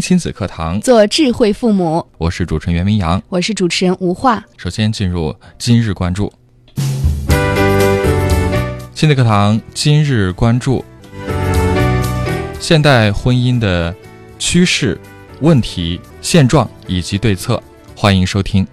听亲子课堂，做智慧父母。我是主持人袁明阳，我是主持人吴化。首先进入今日关注。亲子课堂今日关注：现代婚姻的趋势、问题、现状以及对策。欢迎收听。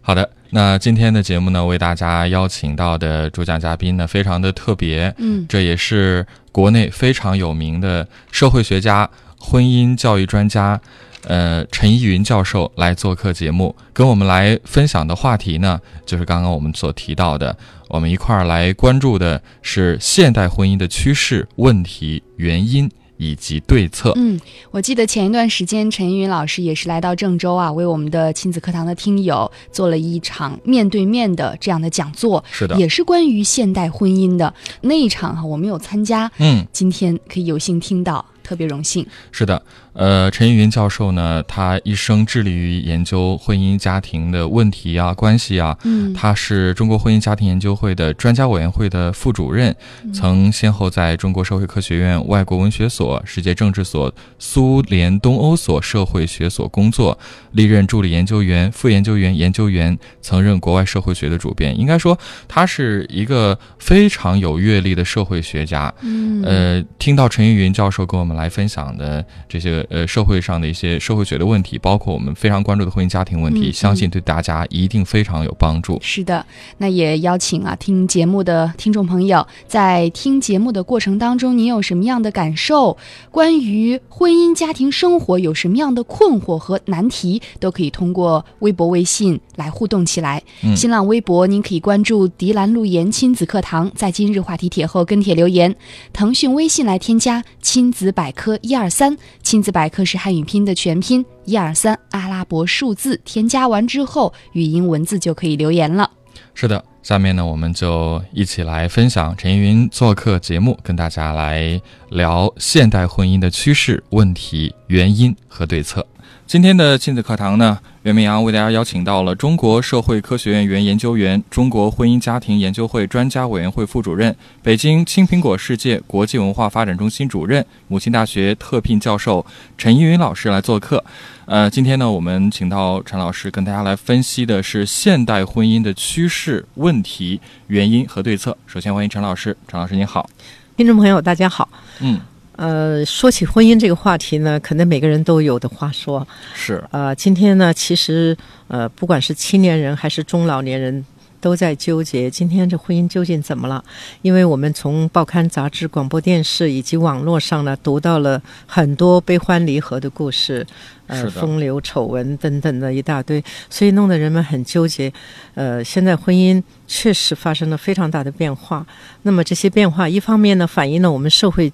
好的。那今天的节目呢，为大家邀请到的主讲嘉宾呢，非常的特别，嗯，这也是国内非常有名的社会学家、婚姻教育专家，呃，陈依云教授来做客节目，跟我们来分享的话题呢，就是刚刚我们所提到的，我们一块儿来关注的是现代婚姻的趋势、问题、原因。以及对策。嗯，我记得前一段时间陈云老师也是来到郑州啊，为我们的亲子课堂的听友做了一场面对面的这样的讲座。是的，也是关于现代婚姻的那一场哈，我们有参加。嗯，今天可以有幸听到。特别荣幸。是的，呃，陈依云教授呢，他一生致力于研究婚姻家庭的问题啊、关系啊。嗯，他是中国婚姻家庭研究会的专家委员会的副主任，曾先后在中国社会科学院外国文学所、世界政治所、苏联东欧所社会学所工作，历任助理研究员、副研究员、研究员，曾任国外社会学的主编。应该说，他是一个非常有阅历的社会学家。嗯，呃，听到陈依云教授跟我们。来分享的这些呃社会上的一些社会学的问题，包括我们非常关注的婚姻家庭问题，相信对大家一定非常有帮助。是的，那也邀请啊听节目的听众朋友，在听节目的过程当中，您有什么样的感受？关于婚姻家庭生活有什么样的困惑和难题，都可以通过微博、微信来互动起来。新浪微博您可以关注“迪兰路言亲子课堂”，在今日话题帖后跟帖留言。腾讯微信来添加“亲子百”。百科一二三，亲子百科是汉语拼的全拼，一二三阿拉伯数字，添加完之后，语音文字就可以留言了。是的，下面呢，我们就一起来分享陈云做客节目，跟大家来聊现代婚姻的趋势、问题、原因和对策。今天的亲子课堂呢，袁明阳为大家邀请到了中国社会科学院原研究员、中国婚姻家庭研究会专家委员会副主任、北京青苹果世界国际文化发展中心主任、母亲大学特聘教授陈依云老师来做客。呃，今天呢，我们请到陈老师跟大家来分析的是现代婚姻的趋势、问题、原因和对策。首先欢迎陈老师，陈老师您好，听众朋友大家好，嗯。呃，说起婚姻这个话题呢，可能每个人都有的话说。是。呃，今天呢，其实呃，不管是青年人还是中老年人，都在纠结今天这婚姻究竟怎么了？因为我们从报刊、杂志、广播电视以及网络上呢，读到了很多悲欢离合的故事，呃，风流丑闻等等的一大堆，所以弄得人们很纠结。呃，现在婚姻确实发生了非常大的变化。那么这些变化，一方面呢，反映了我们社会。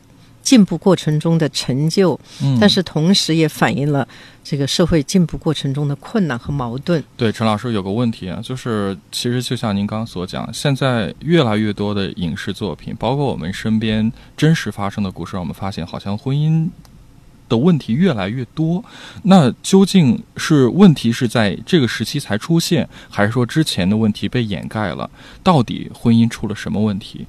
进步过程中的成就，但是同时也反映了这个社会进步过程中的困难和矛盾。对，陈老师有个问题啊，就是其实就像您刚刚所讲，现在越来越多的影视作品，包括我们身边真实发生的故事，让我们发现好像婚姻的问题越来越多。那究竟是问题是在这个时期才出现，还是说之前的问题被掩盖了？到底婚姻出了什么问题？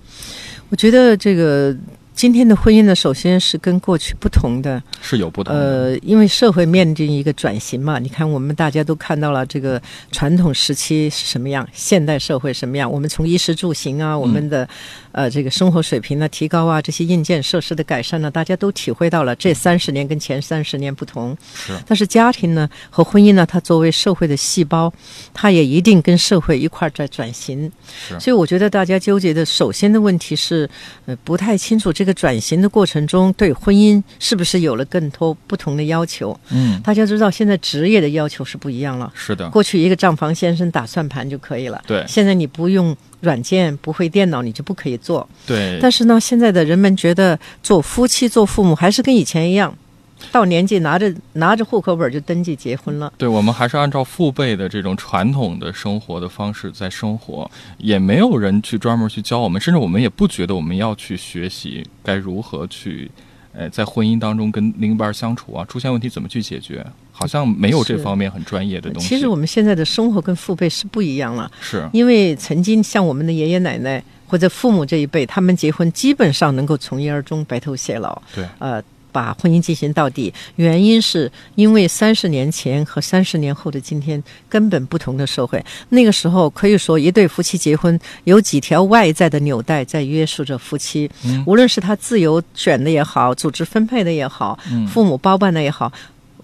我觉得这个。今天的婚姻呢，首先是跟过去不同的，是有不同的。呃，因为社会面临一个转型嘛，你看我们大家都看到了这个传统时期是什么样，现代社会什么样。我们从衣食住行啊，我们的呃这个生活水平的提高啊，这些硬件设施的改善呢，大家都体会到了这三十年跟前三十年不同。是。但是家庭呢和婚姻呢，它作为社会的细胞，它也一定跟社会一块儿在转型。是。所以我觉得大家纠结的首先的问题是，呃，不太清楚这个。个转型的过程中，对婚姻是不是有了更多不同的要求？嗯，大家知道，现在职业的要求是不一样了。是的，过去一个账房先生打算盘就可以了，对现在你不用软件，不会电脑，你就不可以做。对，但是呢，现在的人们觉得做夫妻、做父母还是跟以前一样，到年纪拿着拿着户口本就登记结婚了。对我们还是按照父辈的这种传统的生活的方式在生活，也没有人去专门去教我们，甚至我们也不觉得我们要去学习该如何去，呃，在婚姻当中跟另一半相处啊，出现问题怎么去解决，好像没有这方面很专业的东西。其实我们现在的生活跟父辈是不一样了，是因为曾经像我们的爷爷奶奶或者父母这一辈，他们结婚基本上能够从一而终、白头偕老。对，呃，把婚姻进行到底，原因是因为三十年前和三十年后的今天根本不同的社会。那个时候可以说，一对夫妻结婚有几条外在的纽带在约束着夫妻，嗯无论是他自由选的也好，组织分配的也好，嗯父母包办的也好。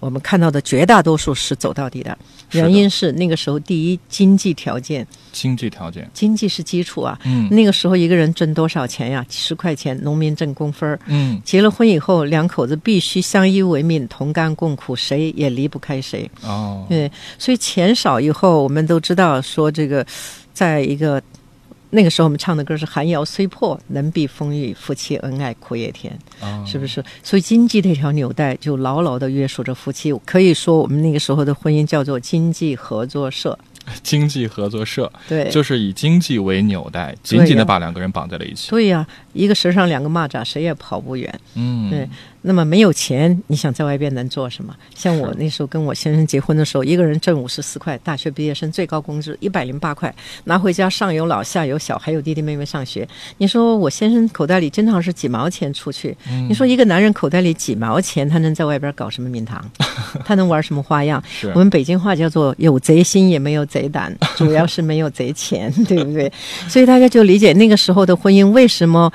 我们看到的绝大多数是走到底的，原因是那个时候第一经济条件，经济条件，经济是基础啊。嗯那个时候一个人挣多少钱呀？几十块钱，农民挣工分儿。嗯结了婚以后，两口子必须相依为命，同甘共苦，谁也离不开谁。哦，对，所以钱少以后，我们都知道说这个，在一个那个时候，我们唱的歌是“寒窑虽破，能避风雨，夫妻恩爱苦也甜”，哦是不是？所以经济这条纽带就牢牢的约束着夫妻。可以说，我们那个时候的婚姻叫做经济合作社。经济合作社对，就是以经济为纽带，紧紧的把两个人绑在了一起。对呀、一个绳上两个蚂蚱，谁也跑不远。嗯，对那么没有钱，你想在外边能做什么？像我那时候跟我先生结婚的时候，一个人挣五十四块，大学毕业生最高工资一百零八块，拿回家上有老下有小，还有弟弟妹妹上学。你说我先生口袋里经常是几毛钱出去，嗯你说一个男人口袋里几毛钱，他能在外边搞什么名堂？他能玩什么花样？我们北京话叫做有贼心也没有贼胆，主要是没有贼钱，对不对？所以大家就理解那个时候的婚姻为什么。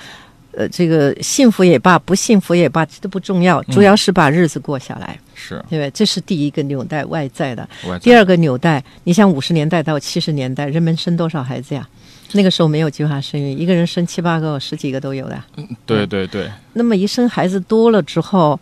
呃，这个幸福也罢，不幸福也罢，这都不重要，主要是把日子过下来，是对不对？这是第一个纽带外在的。我第二个纽带，你像五十年代到七十年代，人们生多少孩子呀？那个时候没有计划生育，一个人生七八个、十几个都有的。对对对，那么一生孩子多了之后，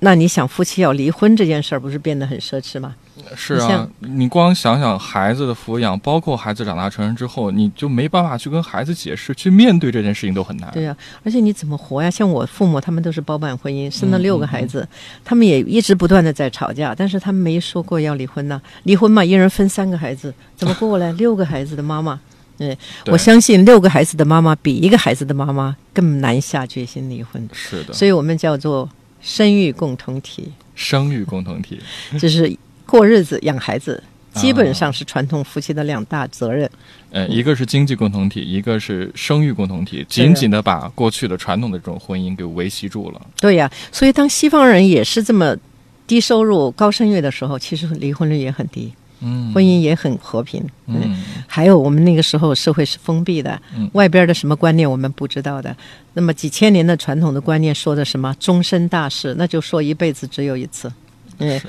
那你想夫妻要离婚这件事儿，不是变得很奢侈吗？是啊你光想想孩子的抚养，包括孩子长大成人之后，你就没办法去跟孩子解释，去面对这件事情都很难。对呀、而且你怎么活呀？像我父母他们都是包办婚姻，生了嗯六个孩子，他们也一直不断的在吵架，但是他们没说过要离婚呢。离婚嘛，一人分三个孩子，怎么过来？六个孩子的妈妈，对对我相信六个孩子的妈妈比一个孩子的妈妈更难下决心离婚，是的，所以我们叫做生育共同体，生育共同体，就是过日子养孩子。啊基本上是传统夫妻的两大责任。呃，一个是经济共同体，一个是生育共同体，紧紧的把过去的传统的这种婚姻给维系住了。对呀、所以当西方人也是这么低收入、高生育的时候，其实离婚率也很低，嗯，婚姻也很和平。对嗯，还有我们那个时候社会是封闭的，嗯外边的什么观念我们不知道的。那么几千年的传统的观念说的什么终身大事，那就说一辈子只有一次，嗯，是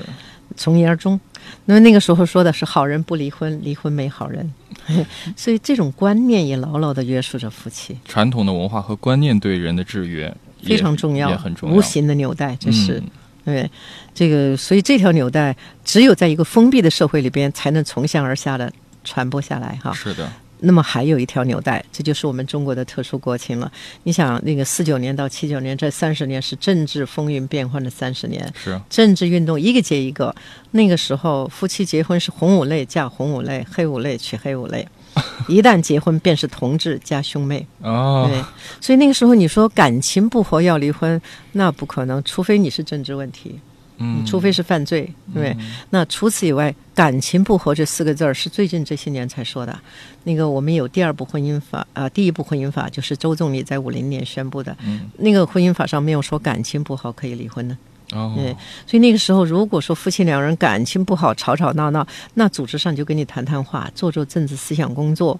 从一而终。那么那个时候说的是好人不离婚，离婚没好人，所以这种观念也牢牢的约束着夫妻，传统的文化和观念对人的制约非常重要，也很重要。无形的纽带，这是。嗯对，这个，所以这条纽带只有在一个封闭的社会里边，才能从下而下的传播下来哈。是的，那么还有一条纽带，这就是我们中国的特殊国情了。你想，那个四九年到七九年这三十年是政治风云变幻的三十年，是政治运动一个接一个。那个时候，夫妻结婚是红五类嫁红五类，黑五类娶黑五类。一旦结婚，便是同志加兄妹。哦，对，所以那个时候你说感情不和要离婚，那不可能，除非你是政治问题，嗯，除非是犯罪，对？那除此以外，感情不和这四个字儿是最近这些年才说的。那个我们有第二部婚姻法啊、第一部婚姻法就是周总理在五零年宣布的，嗯。那个婚姻法上没有说感情不好可以离婚的。哦，对，所以那个时候，如果说夫妻两人感情不好，吵吵闹闹，那组织上就跟你谈谈话，做做政治思想工作，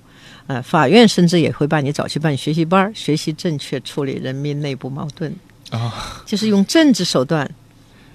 呃，法院甚至也会把你找去办学习班儿，学习正确处理人民内部矛盾，啊，就是用政治手段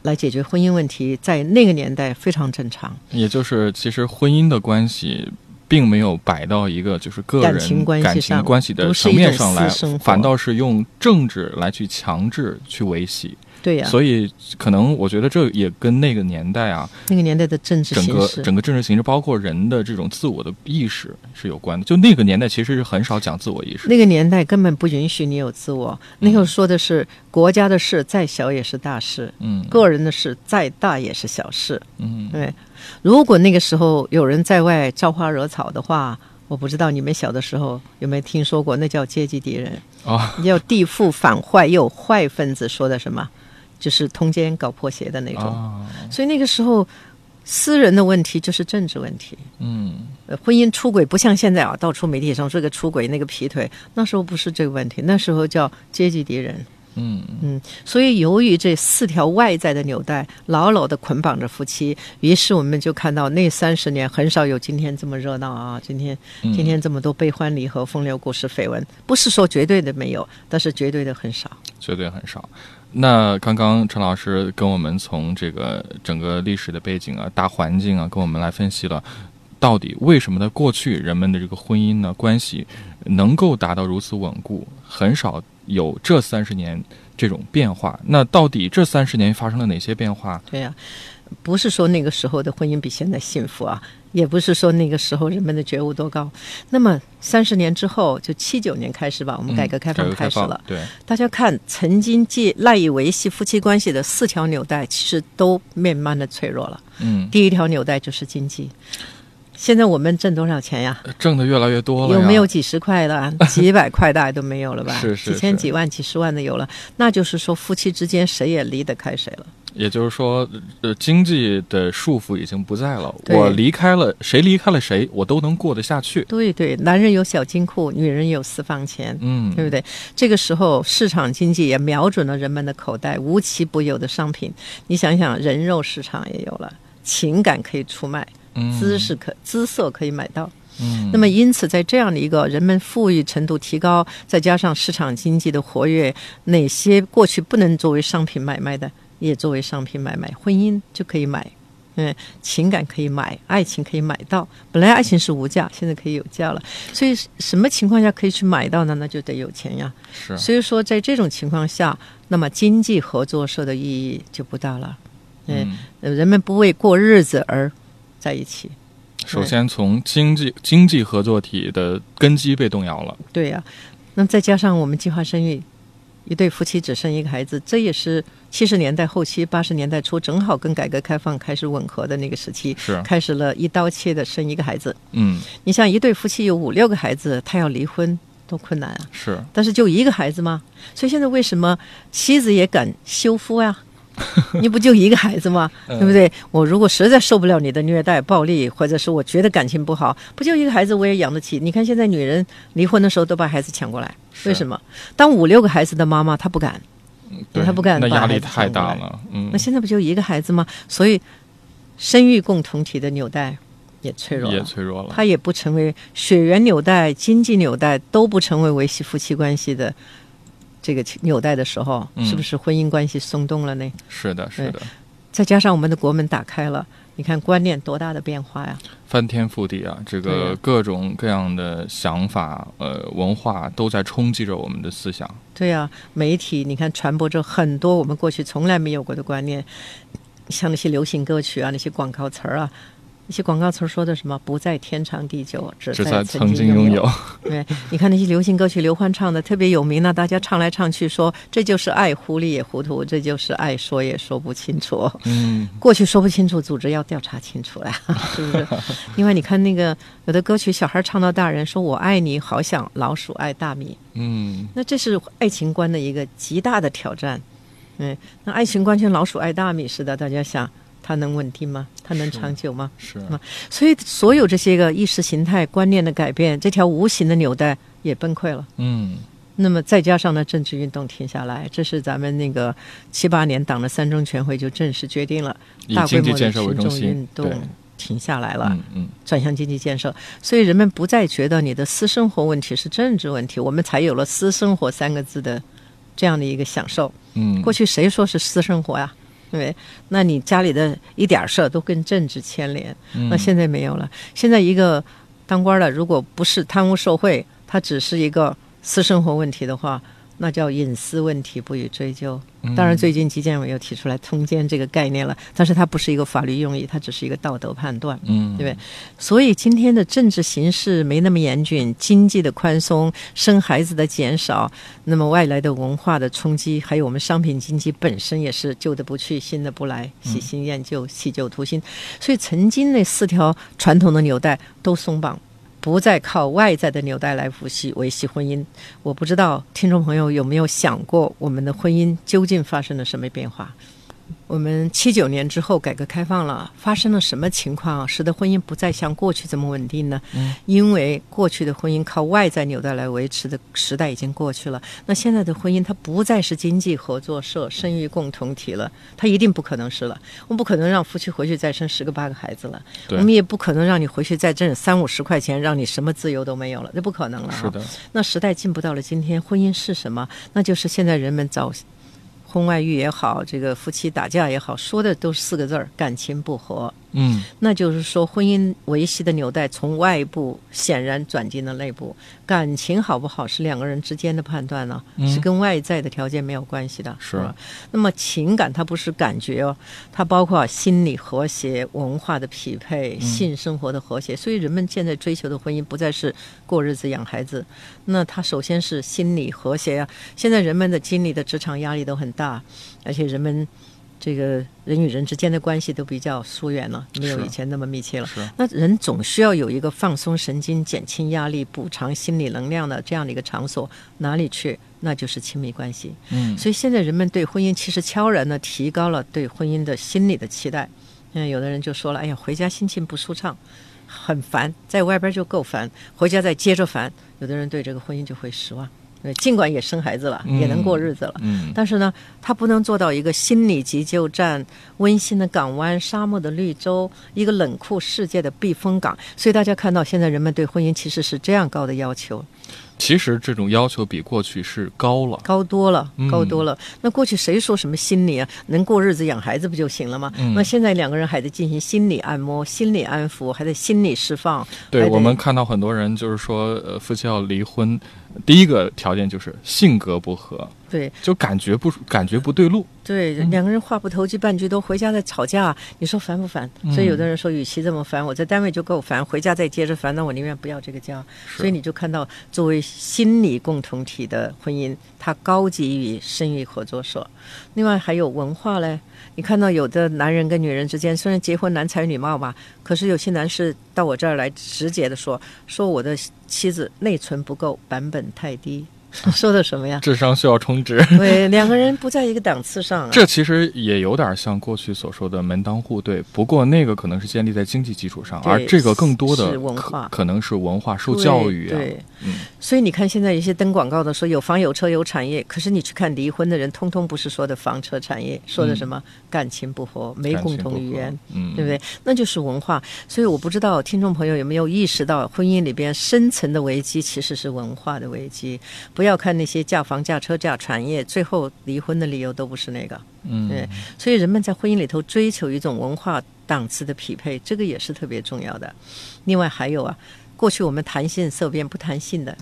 来解决婚姻问题，在那个年代非常正常。也就是其实婚姻的关系。并没有摆到一个就是个人感情关系感情关系的层面上来反倒是用政治来去强制去维系。对呀、所以可能我觉得这也跟那个年代啊，那个年代的政治整个形势，整个政治形势，包括人的这种自我的意识是有关的。就那个年代其实是很少讲自我意识。那个年代根本不允许你有自我。那个说的是国家的事再小也是大事，嗯。个人的事再大也是小事。嗯。对，如果那个时候有人在外招花惹草的话，我不知道你们小的时候有没有听说过，那叫阶级敌人，啊叫地富反坏，又有坏分子说的什么，就是通奸搞破鞋的那种。啊所以那个时候，私人的问题就是政治问题。嗯呃，婚姻出轨不像现在啊，到处媒体上说这个出轨那个劈腿，那时候不是这个问题，那时候叫阶级敌人。嗯嗯，所以由于这四条外在的纽带牢牢的捆绑着夫妻，于是我们就看到那三十年很少有今天这么热闹啊！今天嗯今天这么多悲欢离合、风流故事、绯闻，不是说绝对的没有，但是绝对的很少。绝对很少。那刚刚陈老师跟我们从这个整个历史的背景啊、大环境啊，跟我们来分析了，到底为什么在过去人们的这个婚姻呢关系能够达到如此稳固，很少有这三十年这种变化。那到底这三十年发生了哪些变化？对呀、不是说那个时候的婚姻比现在幸福啊，也不是说那个时候人们的觉悟多高。那么三十年之后，就七九年开始吧，我们改革开放开始了。对，大家看，曾经借赖以维系夫妻关系的四条纽带，其实都慢慢的脆弱了。嗯，第一条纽带就是经济。现在我们挣多少钱呀？挣的越来越多了，有没有几十块的？几百块大概都没有了吧？是是几千、几万、几十万的有了。那就是说，夫妻之间谁也离得开谁了。也就是说，呃，经济的束缚已经不在了。我离开了，谁离开了谁，我都能过得下去。对对，男人有小金库，女人有私房钱。嗯，对不对？这个时候，市场经济也瞄准了人们的口袋，无奇不有的商品。你想想，人肉市场也有了，情感可以出卖，嗯姿势可姿色可以买到。嗯，那么，因此，在这样的一个人们富裕程度提高，再加上市场经济的活跃，哪些过去不能作为商品买卖的，也作为商品买卖。婚姻就可以买，嗯，情感可以买，爱情可以买到。本来爱情是无价，现在可以有价了。所以，什么情况下可以去买到呢？那就得有钱呀。是所以说，在这种情况下，那么经济合作社的意义就不大了。嗯，人们不为过日子而在一起。首先从经济经济合作体的根基被动摇了。对呀、那么再加上我们计划生育，一对夫妻只生一个孩子，这也是七十年代后期、八十年代初，正好跟改革开放开始吻合的那个时期，是，开始了一刀切的生一个孩子。嗯，你像一对夫妻有五六个孩子，他要离婚多困难啊！是，但是就一个孩子吗？所以现在为什么妻子也敢休夫呀？你不就一个孩子吗？嗯对不对？我如果实在受不了你的虐待、暴力，或者是我觉得感情不好，不就一个孩子我也养得起？你看现在女人离婚的时候都把孩子抢过来，为什么？当五六个孩子的妈妈，她不敢。对，他不敢那压力太大了。嗯那，现在不就一个孩子吗？所以生育共同体的纽带也脆弱了也。脆弱了。它也不成为血缘纽带、经济纽带都不成为维系夫妻关系的这个纽带的时候，嗯是不是婚姻关系松动了呢？是的，是的，再加上我们的国门打开了，你看观念多大的变化呀！翻天覆地啊！这个各种各样的想法、呃文化都在冲击着我们的思想。对呀、媒体你看传播着很多我们过去从来没有过的观念，像那些流行歌曲啊，那些广告词儿啊。那些广告词儿说的什么？不在天长地久，只只在在曾经经拥有。对，你看那些流行歌曲，刘欢唱的特别有名呢，大家唱来唱去说这就是爱，糊里也糊涂，这就是爱，说也说不清楚。嗯，过去说不清楚，组织要调查清楚了，是不是？另外，你看那个有的歌曲，小孩唱到大人说我爱你，好想老鼠爱大米，嗯，那这是爱情观的一个极大的挑战。嗯，那爱情观像老鼠爱大米似的，大家想它能稳定吗？它能长久吗？是，所以，所有这些个意识形态观念的改变，这条无形的纽带也崩溃了。嗯，那么再加上呢，政治运动停下来，这是咱们那个七八年党的三中全会就正式决定了，以大规模的经济建设为群众中心运，动停下来了，嗯嗯，转向经济建设，所以人们不再觉得你的私生活问题是政治问题，我们才有了“私生活”三个字的这样的一个享受。嗯，过去谁说是私生活呀？对不对？那你家里的一点事儿都跟政治牵连，嗯那现在没有了。现在一个当官的如果不是贪污受贿，他只是一个私生活问题的话，那叫隐私问题，不予追究。当然，最近纪检委又提出来通奸这个概念了，但是它不是一个法律用意，它只是一个道德判断，嗯，对不对？所以今天的政治形势没那么严峻，经济的宽松，生孩子的减少，那么外来的文化的冲击，还有我们商品经济本身也是旧的不去，新的不来，喜新厌旧，弃旧图新。所以曾经那四条传统的纽带都松绑。不再靠外在的纽带来维系维系婚姻，我不知道听众朋友有没有想过，我们的婚姻究竟发生了什么变化？我们七九年之后改革开放了，发生了什么情况，使得婚姻不再像过去这么稳定呢？嗯，因为过去的婚姻靠外在纽带来维持的时代已经过去了。那现在的婚姻，它不再是经济合作社、生育共同体了，它一定不可能是了。我们不可能让夫妻回去再生十个八个孩子了，我们也不可能让你回去再挣三五十块钱，让你什么自由都没有了，这不可能了。是的。那时代进步到了今天，婚姻是什么？那就是现在人们找。婚外遇也好，这个夫妻打架也好，说的都是四个字儿：感情不和。嗯，那就是说，婚姻维系的纽带从外部显然转进了内部。感情好不好是两个人之间的判断呢，是跟外在的条件没有关系的，是吧？那么情感它不是感觉哦，它包括心理和谐、文化的匹配、性生活的和谐。所以人们现在追求的婚姻不再是过日子、养孩子，那它首先是心理和谐呀。现在人们的经历的职场压力都很大，而且人们。这个人与人之间的关系都比较疏远了，没有以前那么密切了。那人总需要有一个放松神经、减轻压力、补偿心理能量的这样的一个场所，哪里去？那就是亲密关系。嗯，所以现在人们对婚姻其实悄然的提高了对婚姻的心理的期待。嗯，有的人就说了：“哎呀，回家心情不舒畅，很烦，在外边就够烦，回家再接着烦。”有的人对这个婚姻就会失望。尽管也生孩子了，也能过日子了，但是呢，他不能做到一个心理急救站、温馨的港湾、沙漠的绿洲、一个冷酷世界的避风港。所以大家看到，现在人们对婚姻其实是这样高的要求。其实这种要求比过去是高了，高多了，高多了。那过去谁说什么心理啊？能过日子、养孩子不就行了吗？那现在两个人还得进行心理按摩、心理安抚，还得心理释放。对我们看到很多人就是说，呃，夫妻要离婚。第一个条件就是性格不合，对，就感觉不感觉不对路，对，两个人话不投机半句多，回家再吵架，你说烦不烦？所以有的人说，与其这么烦，我在单位就够烦，回家再接着烦，那我宁愿不要这个家。所以你就看到，作为心理共同体的婚姻，它高级于生育合作社。另外还有文化嘞，你看到有的男人跟女人之间，虽然结婚男才女貌吧，可是有些男士到我这儿来直接的说，说我的。妻子内存不够，版本太低。说的什么呀？智商需要充值。对，两个人不在一个档次上。这其实也有点像过去所说的门当户对，不过那个可能是建立在经济基础上，而这个更多的文化，可能是文化受教育啊。对，嗯。所以你看，现在一些登广告的说有房有车有产业，可是你去看离婚的人，通通不是说的房车产业，说的什么感情不和，没共同语言，嗯，对不对？那就是文化。所以我不知道听众朋友有没有意识到，婚姻里边深层的危机其实是文化的危机。不不要看那些嫁房嫁车嫁产业，最后离婚的理由都不是那个。嗯，对，所以人们在婚姻里头追求一种文化档次的匹配，这个也是特别重要的。另外还有啊，过去我们谈性色变不谈性的，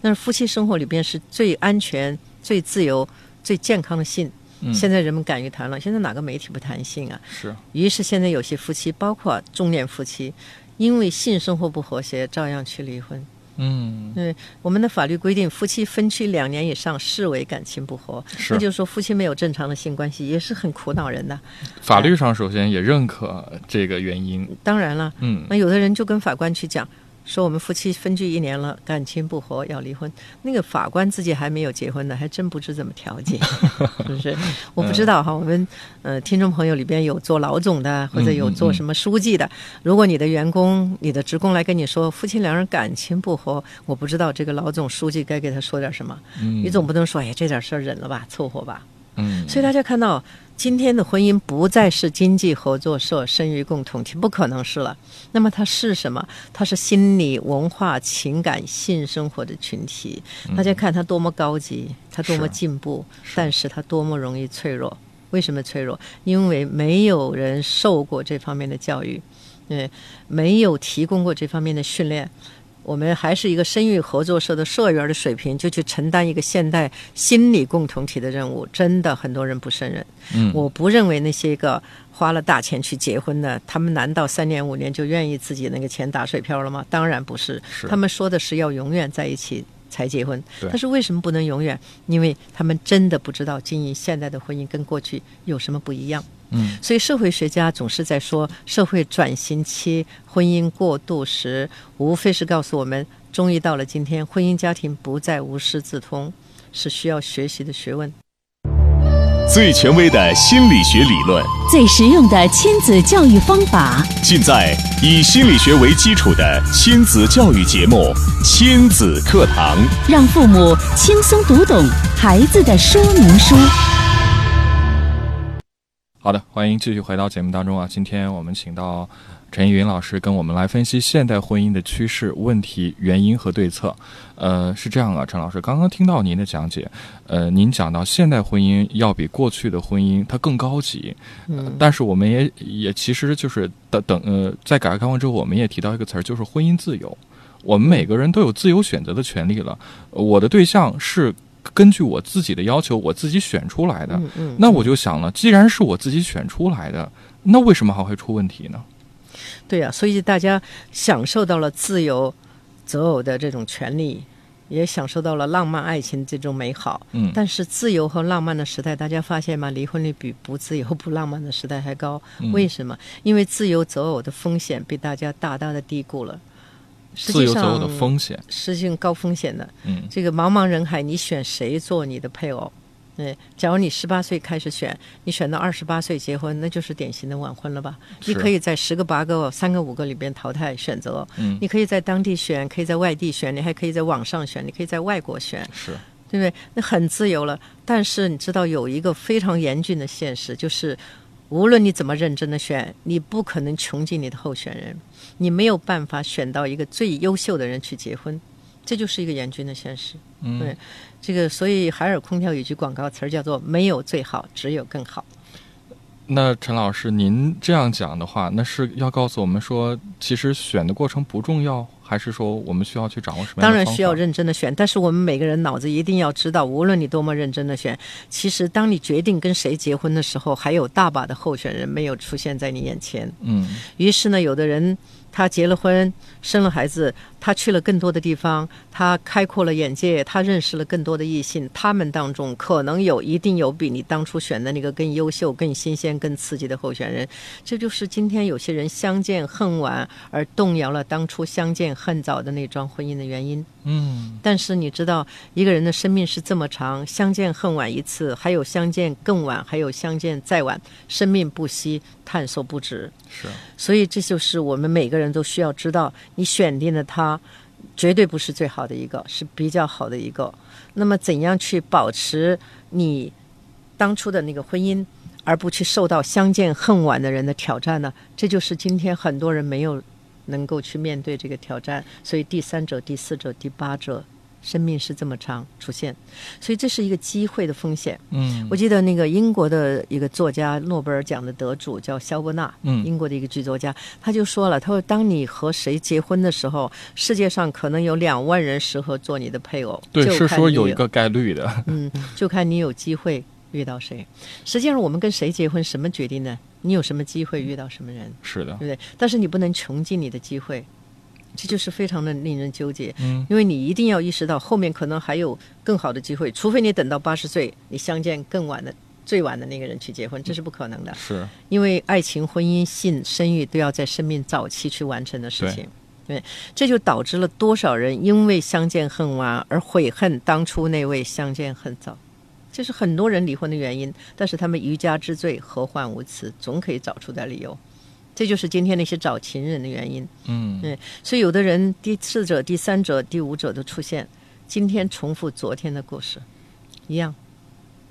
但是夫妻生活里边是最安全、最自由、最健康的性。现在人们敢于谈了，现在哪个媒体不谈性啊？是。于是现在有些夫妻，包括中年夫妻，因为性生活不和谐，照样去离婚。嗯，对，我们的法律规定，夫妻分居两年以上视为感情不和，那就是说夫妻没有正常的性关系，也是很苦恼人的。法律上首先也认可这个原因，当然了，嗯，那有的人就跟法官去讲。说我们夫妻分居一年了，感情不和，要离婚。那个法官自己还没有结婚呢，还真不知怎么调解，是不是？我不知道哈。我们呃，听众朋友里边有做老总的，或者有做什么书记的。如果你的员工、你的职工来跟你说夫妻两人感情不和，我不知道这个老总、书记该给他说点什么。你总不能说，哎，这点事儿忍了吧，凑合吧。嗯。所以大家看到。今天的婚姻不再是经济合作社、生育共同体，不可能是了。那么它是什么？它是心理、文化、情感、性生活的群体。大家看它多么高级，它多么进步，但是它多么容易脆弱。为什么脆弱？因为没有人受过这方面的教育。对，没有提供过这方面的训练。我们还是一个生育合作社的社员的水平，就去承担一个现代心理共同体的任务，真的很多人不胜任。嗯，我不认为那些个花了大钱去结婚的，他们难道三年五年就愿意自己那个钱打水漂了吗？当然不是，是他们说的是要永远在一起才结婚。但是为什么不能永远？因为他们真的不知道经营现代的婚姻跟过去有什么不一样。嗯，所以社会学家总是在说，社会转型期婚姻过渡时，无非是告诉我们，终于到了今天，婚姻家庭不再无师自通，是需要学习的学问。最权威的心理学理论，最实用的亲子教育方法，尽在以心理学为基础的亲子教育节目《亲子课堂》。让父母轻松读懂孩子的说明书。好的，欢迎继续回到节目当中啊。今天我们请到陈怡云老师跟我们来分析现代婚姻的趋势、问题、原因和对策。呃，是这样啊，陈老师，刚刚听到您的讲解，呃，您讲到现代婚姻要比过去的婚姻它更高级，呃但是我们也也其实就是等等呃，在改革开放之后，我们也提到一个词儿，就是婚姻自由。我们每个人都有自由选择的权利了。呃我的对象是根据我自己的要求，我自己选出来的。嗯嗯，那我就想了，既然是我自己选出来的，那为什么还会出问题呢？对呀、所以大家享受到了自由择偶的这种权利，也享受到了浪漫爱情这种美好。嗯，但是自由和浪漫的时代，大家发现吗？离婚率比不自由、不浪漫的时代还高。嗯为什么？因为自由择偶的风险被大家大大的低估了。自由择偶的风险，实际上高风险的。嗯这个茫茫人海，你选谁做你的配偶？对，假如你十八岁开始选，你选到二十八岁结婚，那就是典型的晚婚了吧？你可以在十个、八个、三个、五个里边淘汰选择。嗯，你可以在当地选，可以在外地选，你还可以在网上选，你可以在外国选，是，对不对？那很自由了。但是你知道有一个非常严峻的现实，就是无论你怎么认真的选，你不可能穷尽你的候选人，你没有办法选到一个最优秀的人去结婚，这就是一个严峻的现实。嗯，对这个，所以海尔空调有一句广告词儿叫做“没有最好，只有更好”。那陈老师，您这样讲的话，那是要告诉我们说，其实选的过程不重要，还是说我们需要去掌握什么样的当然需要认真的选，但是我们每个人脑子一定要知道，无论你多么认真的选，其实当你决定跟谁结婚的时候，还有大把的候选人没有出现在你眼前。嗯于是呢，有的人他结了婚，生了孩子，他去了更多的地方，他开阔了眼界，他认识了更多的异性。他们当中可能有，一定有比你当初选的那个更优秀、更新鲜、更刺激的候选人。这就是今天有些人相见恨晚，而动摇了当初相见恨早的那桩婚姻的原因。嗯但是你知道，一个人的生命是这么长，相见恨晚一次，还有相见更晚，还有相见再晚，生命不息，探索不止。是，所以这就是我们每个人都需要知道，你选定的他绝对不是最好的一个，是比较好的一个。那么怎样去保持你当初的那个婚姻，而不去受到相见恨晚的人的挑战呢？这就是今天很多人没有能够去面对这个挑战，所以第三者、第四者、第八者。生命是这么长出现，所以这是一个机会的风险。嗯我记得那个英国的一个作家，诺贝尔奖的得主叫肖伯纳，嗯英国的一个剧作家，他就说了，他说当你和谁结婚的时候，世界上可能有两万人适合做你的配偶，对，就是说有一个概率的，嗯，就看你有机会遇到谁。实际上，我们跟谁结婚，什么决定呢？你有什么机会遇到什么人，是的对，不对？但是你不能穷尽你的机会，这就是非常的令人纠结。嗯因为你一定要意识到，后面可能还有更好的机会，除非你等到八十岁，你相见更晚的最晚的那个人去结婚，这是不可能的。是，因为爱情、婚姻、性、生育都要在生命早期去完成的事情。对，这就导致了多少人因为相见恨晚而悔恨当初那位相见恨早，这是很多人离婚的原因。但是他们欲加之罪，何患无辞，总可以找出点理由。这就是今天那些找情人的原因。嗯对所以有的人第四者、第三者、第五者的出现，今天重复昨天的故事，一样。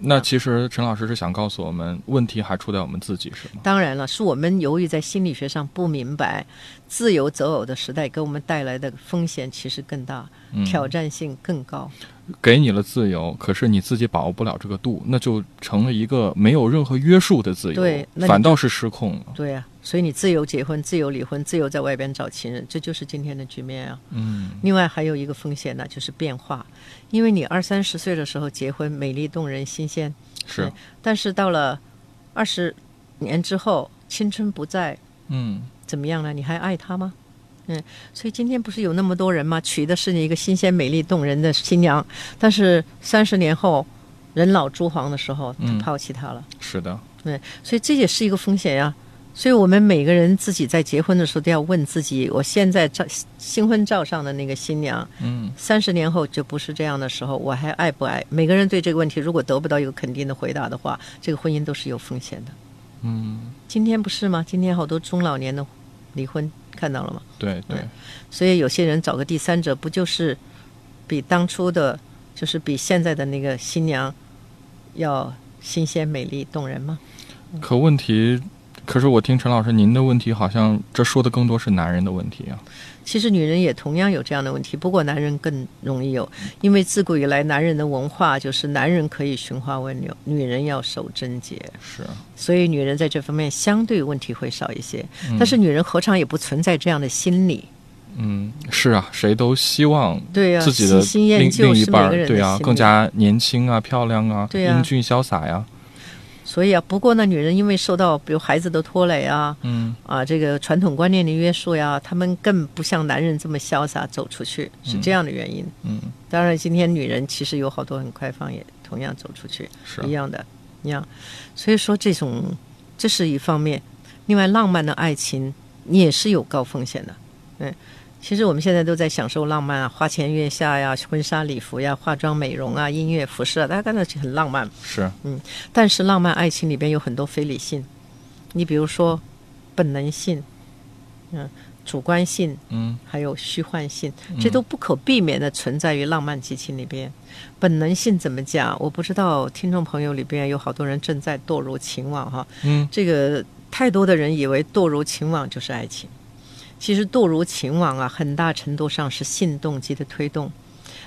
那其实陈老师是想告诉我们，问题还出在我们自己，是吗？当然了，是我们由于在心理学上不明白，自由择偶的时代给我们带来的风险其实更大，嗯挑战性更高。给你了自由，可是你自己把握不了这个度，那就成了一个没有任何约束的自由，对那反倒是失控了。对呀、所以你自由结婚、自由离婚、自由在外边找情人，这就是今天的局面啊。嗯另外还有一个风险呢，就是变化，因为你二三十岁的时候结婚，美丽动人、新鲜，是但是到了二十年之后，青春不在，嗯怎么样呢？你还爱他吗？嗯，所以今天不是有那么多人吗？娶的是你一个新鲜、美丽、动人的新娘，但是三十年后人老珠黄的时候，他嗯抛弃她了。是的，对，所以这也是一个风险呀。所以我们每个人自己在结婚的时候都要问自己：我现在照新婚照上的那个新娘，嗯三十年后就不是这样的时候，我还爱不爱？每个人对这个问题如果得不到一个肯定的回答的话，这个婚姻都是有风险的。嗯，今天不是吗？今天好多中老年的离婚看到了吗？对对，所以有些人找个第三者，不就是比当初的，就是比现在的那个新娘要新鲜、美丽、动人吗？可问题，可是我听陈老师您的问题，好像这说的更多是男人的问题啊。其实女人也同样有这样的问题，不过男人更容易有，因为自古以来男人的文化就是男人可以寻花问柳，女人要守贞洁，是，所以女人在这方面相对问题会少一些。嗯但是女人何尝也不存在这样的心理？嗯，是啊，谁都希望自己的另另一半对啊，更加年轻啊、漂亮啊英俊潇洒呀。所以啊，不过呢，女人因为受到比如孩子的拖累啊，嗯啊，这个传统观念的约束呀，她们更不像男人这么潇洒走出去，是这样的原因。嗯，当然，今天女人其实有好多很开放，也同样走出去，是一样的，一样。所以说，这种这是一方面。另外，浪漫的爱情你也是有高风险的。嗯，其实我们现在都在享受浪漫啊，花前月下呀，婚纱礼服呀，化妆美容啊，音乐服饰啊，大家看到去很浪漫。是，嗯但是浪漫爱情里边有很多非理性，你比如说本能性，嗯，主观性，嗯还有虚幻性，这都不可避免的存在于浪漫激情里边。本能性怎么讲？我不知道，听众朋友里边有好多人正在堕入情网哈。嗯这个太多的人以为堕入情网就是爱情，其实堕入情网啊，很大程度上是性动机的推动。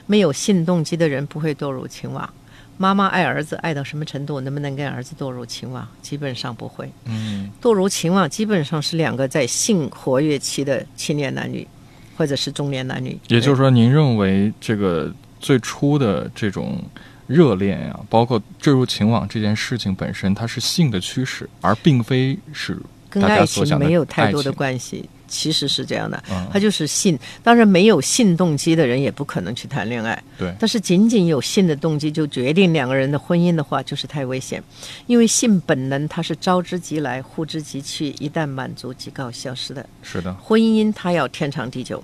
没有性动机的人不会堕入情网。妈妈爱儿子爱到什么程度，能不能跟儿子堕入情网？基本上不会。嗯堕入情网基本上是两个在性活跃期的青年男女，或者是中年男女。也就是说，您认为这个最初的这种热恋呀、包括坠入情网这件事情本身，它是性的驱使，而并非是跟爱情没有太多的关系，其实是这样的，嗯它就是性。当然，没有性动机的人也不可能去谈恋爱。对，但是仅仅有性的动机就决定两个人的婚姻的话，就是太危险，因为性本能它是招之即来，呼之即去，一旦满足即告消失的。是的，婚姻它要天长地久，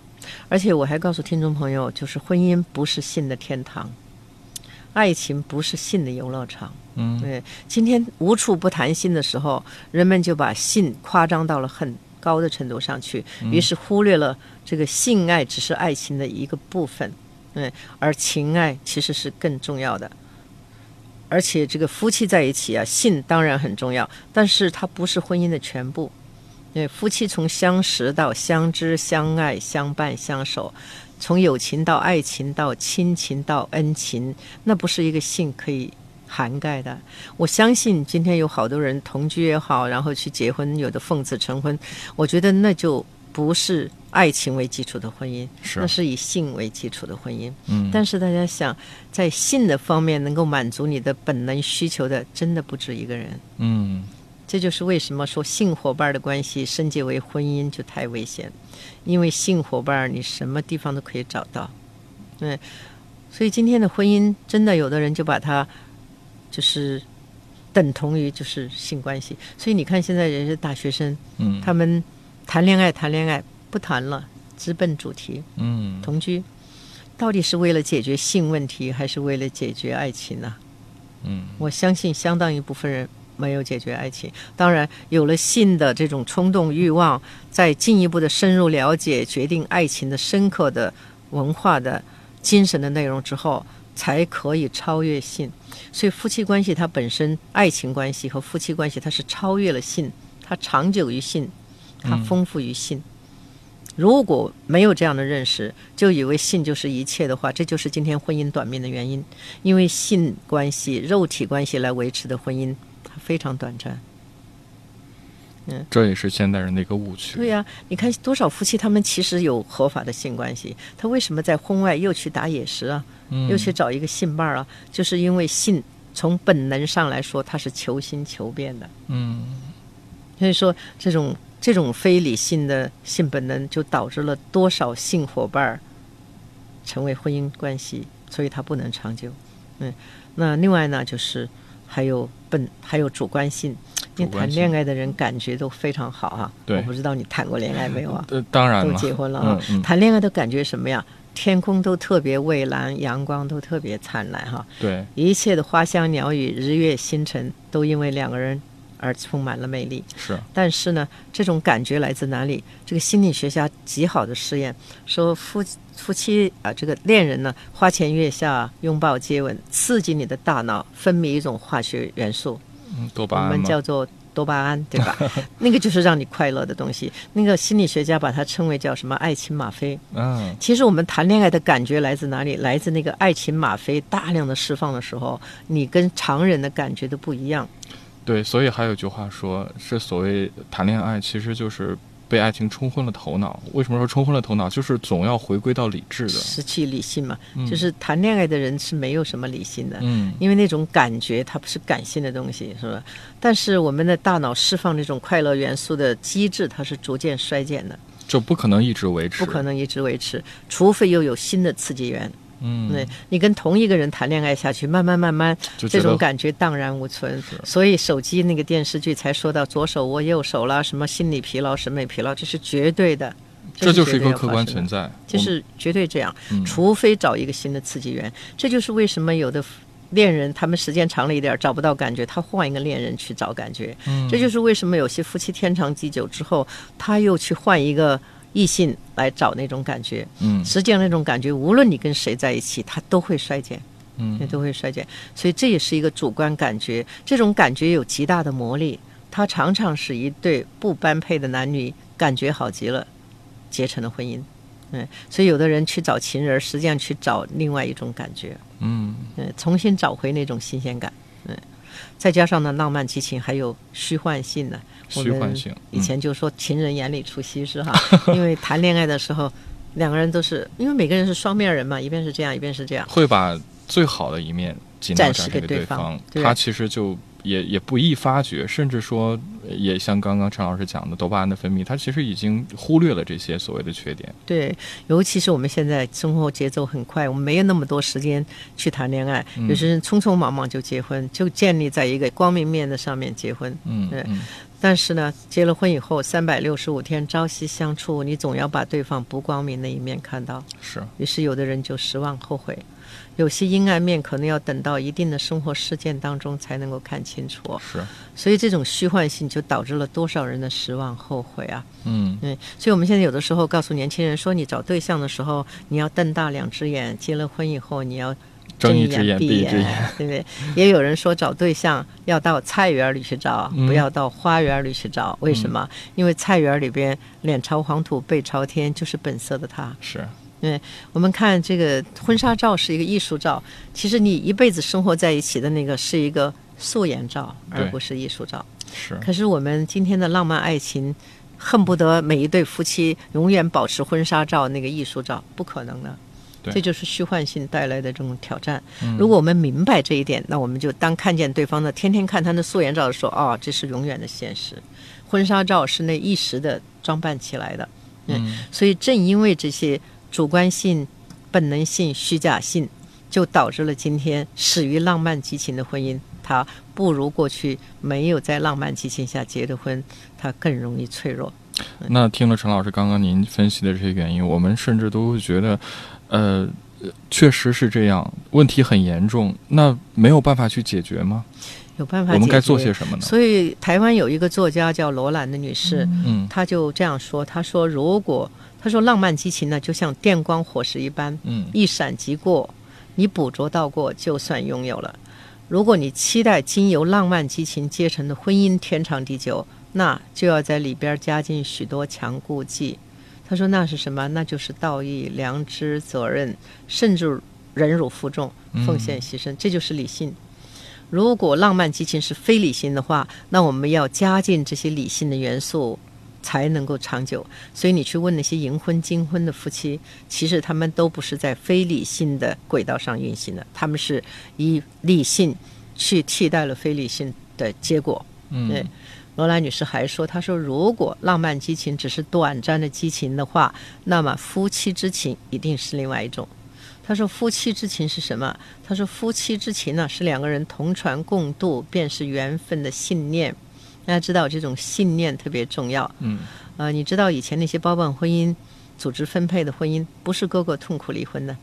而且我还告诉听众朋友，就是婚姻不是性的天堂，爱情不是性的游乐场。嗯对，今天无处不谈性的时候，人们就把性夸张到了很高的程度上去，于是忽略了这个性爱只是爱情的一个部分，嗯，而情爱其实是更重要的。而且这个夫妻在一起啊，性当然很重要，但是它不是婚姻的全部。对，夫妻从相识到相知、相爱、相伴、相守，从友情到爱情到亲情到恩情，那不是一个性可以涵盖的。我相信今天有好多人同居也好，然后去结婚，有的奉子成婚，我觉得那就不是爱情为基础的婚姻，是那是以性为基础的婚姻。嗯，但是大家想，在性的方面能够满足你的本能需求的，真的不止一个人。嗯这就是为什么说性伙伴的关系升级为婚姻就太危险，因为性伙伴你什么地方都可以找到，嗯，所以今天的婚姻真的有的人就把它就是等同于就是性关系，所以你看现在人是大学生，嗯，他们谈恋爱谈恋爱不谈了，直奔主题嗯。同居，到底是为了解决性问题，还是为了解决爱情呢、嗯。我相信相当一部分人没有解决爱情。当然，有了性的这种冲动欲望，在进一步的深入了解、决定爱情的深刻的文化的精神的内容之后，才可以超越性。所以，夫妻关系它本身，爱情关系和夫妻关系，它是超越了性，它长久于性，它丰富于性。如果没有这样的认识，就以为性就是一切的话，这就是今天婚姻短命的原因。因为性关系、肉体关系来维持的婚姻，它非常短暂。嗯这也是现代人的一个误区。对呀、你看多少夫妻他们其实有合法的性关系，他为什么在婚外又去打野食啊？嗯又去找一个性伴儿啊？就是因为性从本能上来说，它是求新求变的。嗯所以说，这种这种非理性的性本能，就导致了多少性伙伴儿成为婚姻关系，所以它不能长久。嗯，那另外呢，就是还有本还有主观性，因为谈恋爱的人感觉都非常好啊。对我不知道你谈过恋爱没有啊？呃，当然了都，结婚了啊，嗯嗯，谈恋爱的感觉什么呀？天空都特别蔚蓝，阳光都特别灿烂哈，对，一切的花香鸟语、日月星辰，都因为两个人而充满了魅力。是，但是呢，这种感觉来自哪里？这个心理学家极好的试验说夫夫妻啊，这个恋人呢，花前月下拥抱接吻，刺激你的大脑分泌一种化学元素，嗯，多巴胺嘛叫做多巴胺，对吧？那个就是让你快乐的东西。那个心理学家把它称为叫什么爱情吗啡。嗯，其实我们谈恋爱的感觉来自哪里？来自那个爱情吗啡大量的释放的时候，你跟常人的感觉都不一样。对，所以还有句话说，是所谓谈恋爱，其实就是被爱情冲昏了头脑。为什么说冲昏了头脑？就是总要回归到理智的。失去理性嘛，嗯就是谈恋爱的人是没有什么理性的，嗯，因为那种感觉它不是感性的东西，是吧？但是我们的大脑释放这种快乐元素的机制，它是逐渐衰减的，就不可能一直维持，不可。能一直维持，除非又有新的刺激源。嗯，对你跟同一个人谈恋爱下去，慢慢慢慢，这种感觉荡然无存。所以手机那个电视剧才说到左手握右手啦，什么心理疲劳、审美疲劳，这是绝对的。这就是一个客观存在，就是绝对这样，嗯除非找一个新的刺激源。这就是为什么有的恋人他们时间长了一点找不到感觉，他换一个恋人去找感觉。嗯这就是为什么有些夫妻天长地久之后，他又去换一个异性来找那种感觉。嗯实际上那种感觉，无论你跟谁在一起，它都会衰减。嗯也都会衰减，所以这也是一个主观感觉。这种感觉有极大的魔力，它常常使一对不般配的男女感觉好极了，结成了婚姻。嗯，所以有的人去找情人，实际上去找另外一种感觉，嗯嗯，重新找回那种新鲜感。嗯，再加上呢，浪漫激情还有虚幻性呢。我们虚幻性以前就说情人眼里出西施哈，因为谈恋爱的时候，两个人都是因为每个人是双面人嘛，一边是这样，一边是这样。会把最好的一面展示给给对方方，对他其实就也也不易发觉，甚至说也像刚刚陈老师讲的，多巴胺的分泌，它其实已经忽略了这些所谓的缺点。对，尤其是我们现在生活节奏很快，我们没有那么多时间去谈恋爱，嗯有些人匆匆忙忙就结婚，就建立在一个光明面的上面结婚。对嗯嗯但是呢，结了婚以后，三百六十五天朝夕相处，你总要把对方不光明的一面看到。是于是有的人就失望后悔，有些阴暗面可能要等到一定的生活事件当中才能够看清楚。是所以这种虚幻性就导致了多少人的失望后悔啊！嗯对，所以我们现在有的时候告诉年轻人说，你找对象的时候，你要瞪大两只眼；结了婚以后，你要睁一只眼闭闭一只眼，对不对？也有人说找对象要到菜园里去找，嗯不要到花园里去找。为什么？因为菜园里边脸朝黄土背朝天，就是本色的他。是我们看这个婚纱照是一个艺术照，其实你一辈子生活在一起的那个是一个素颜照，而不是艺术照。是可是我们今天的浪漫爱情，恨不得每一对夫妻永远保持婚纱照那个艺术照，不可能的。对这就是虚幻性带来的这种挑战。嗯如果我们明白这一点，那我们就当看见对方的天天看他的素颜照的时候，哦，这是永远的现实。婚纱照是那一时的装扮起来的。嗯所以正因为这些主观性、本能性、虚假性，就导致了今天始于浪漫激情的婚姻，它不如过去没有在浪漫激情下结的婚，它更容易脆弱。那听了陈老师刚刚您分析的这些原因，我们甚至都会觉得，呃，呃确实是这样，问题很严重。那没有办法去解决吗？有办法我们该做些什么呢？所以台湾有一个作家叫罗兰的女士，嗯她就这样说：“她说，如果她说浪漫激情呢，就像电光火石一般，嗯一闪即过，你捕捉到过就算拥有了。如果你期待经由浪漫激情结成的婚姻天长地久，那就要在里边加进许多强固剂。他说那是什么？那就是道义、良知、责任，甚至忍辱负重、奉献牺牲，这就是理性。如果浪漫激情是非理性的话，那我们要加进这些理性的元素，才能够长久。所以你去问那些银婚、金婚的夫妻，其实他们都不是在非理性的轨道上运行的，他们是以理性去替代了非理性的结果。嗯对，罗兰女士还说：“她说，如果浪漫激情只是短暂的激情的话，那么夫妻之情一定是另外一种。”她说：“夫妻之情是什么？”她说：“夫妻之情呢，是两个人同船共渡，便是缘分的信念。大家知道，这种信念特别重要。嗯呃，你知道以前那些包办婚姻、组织分配的婚姻，不是哥哥痛苦离婚的，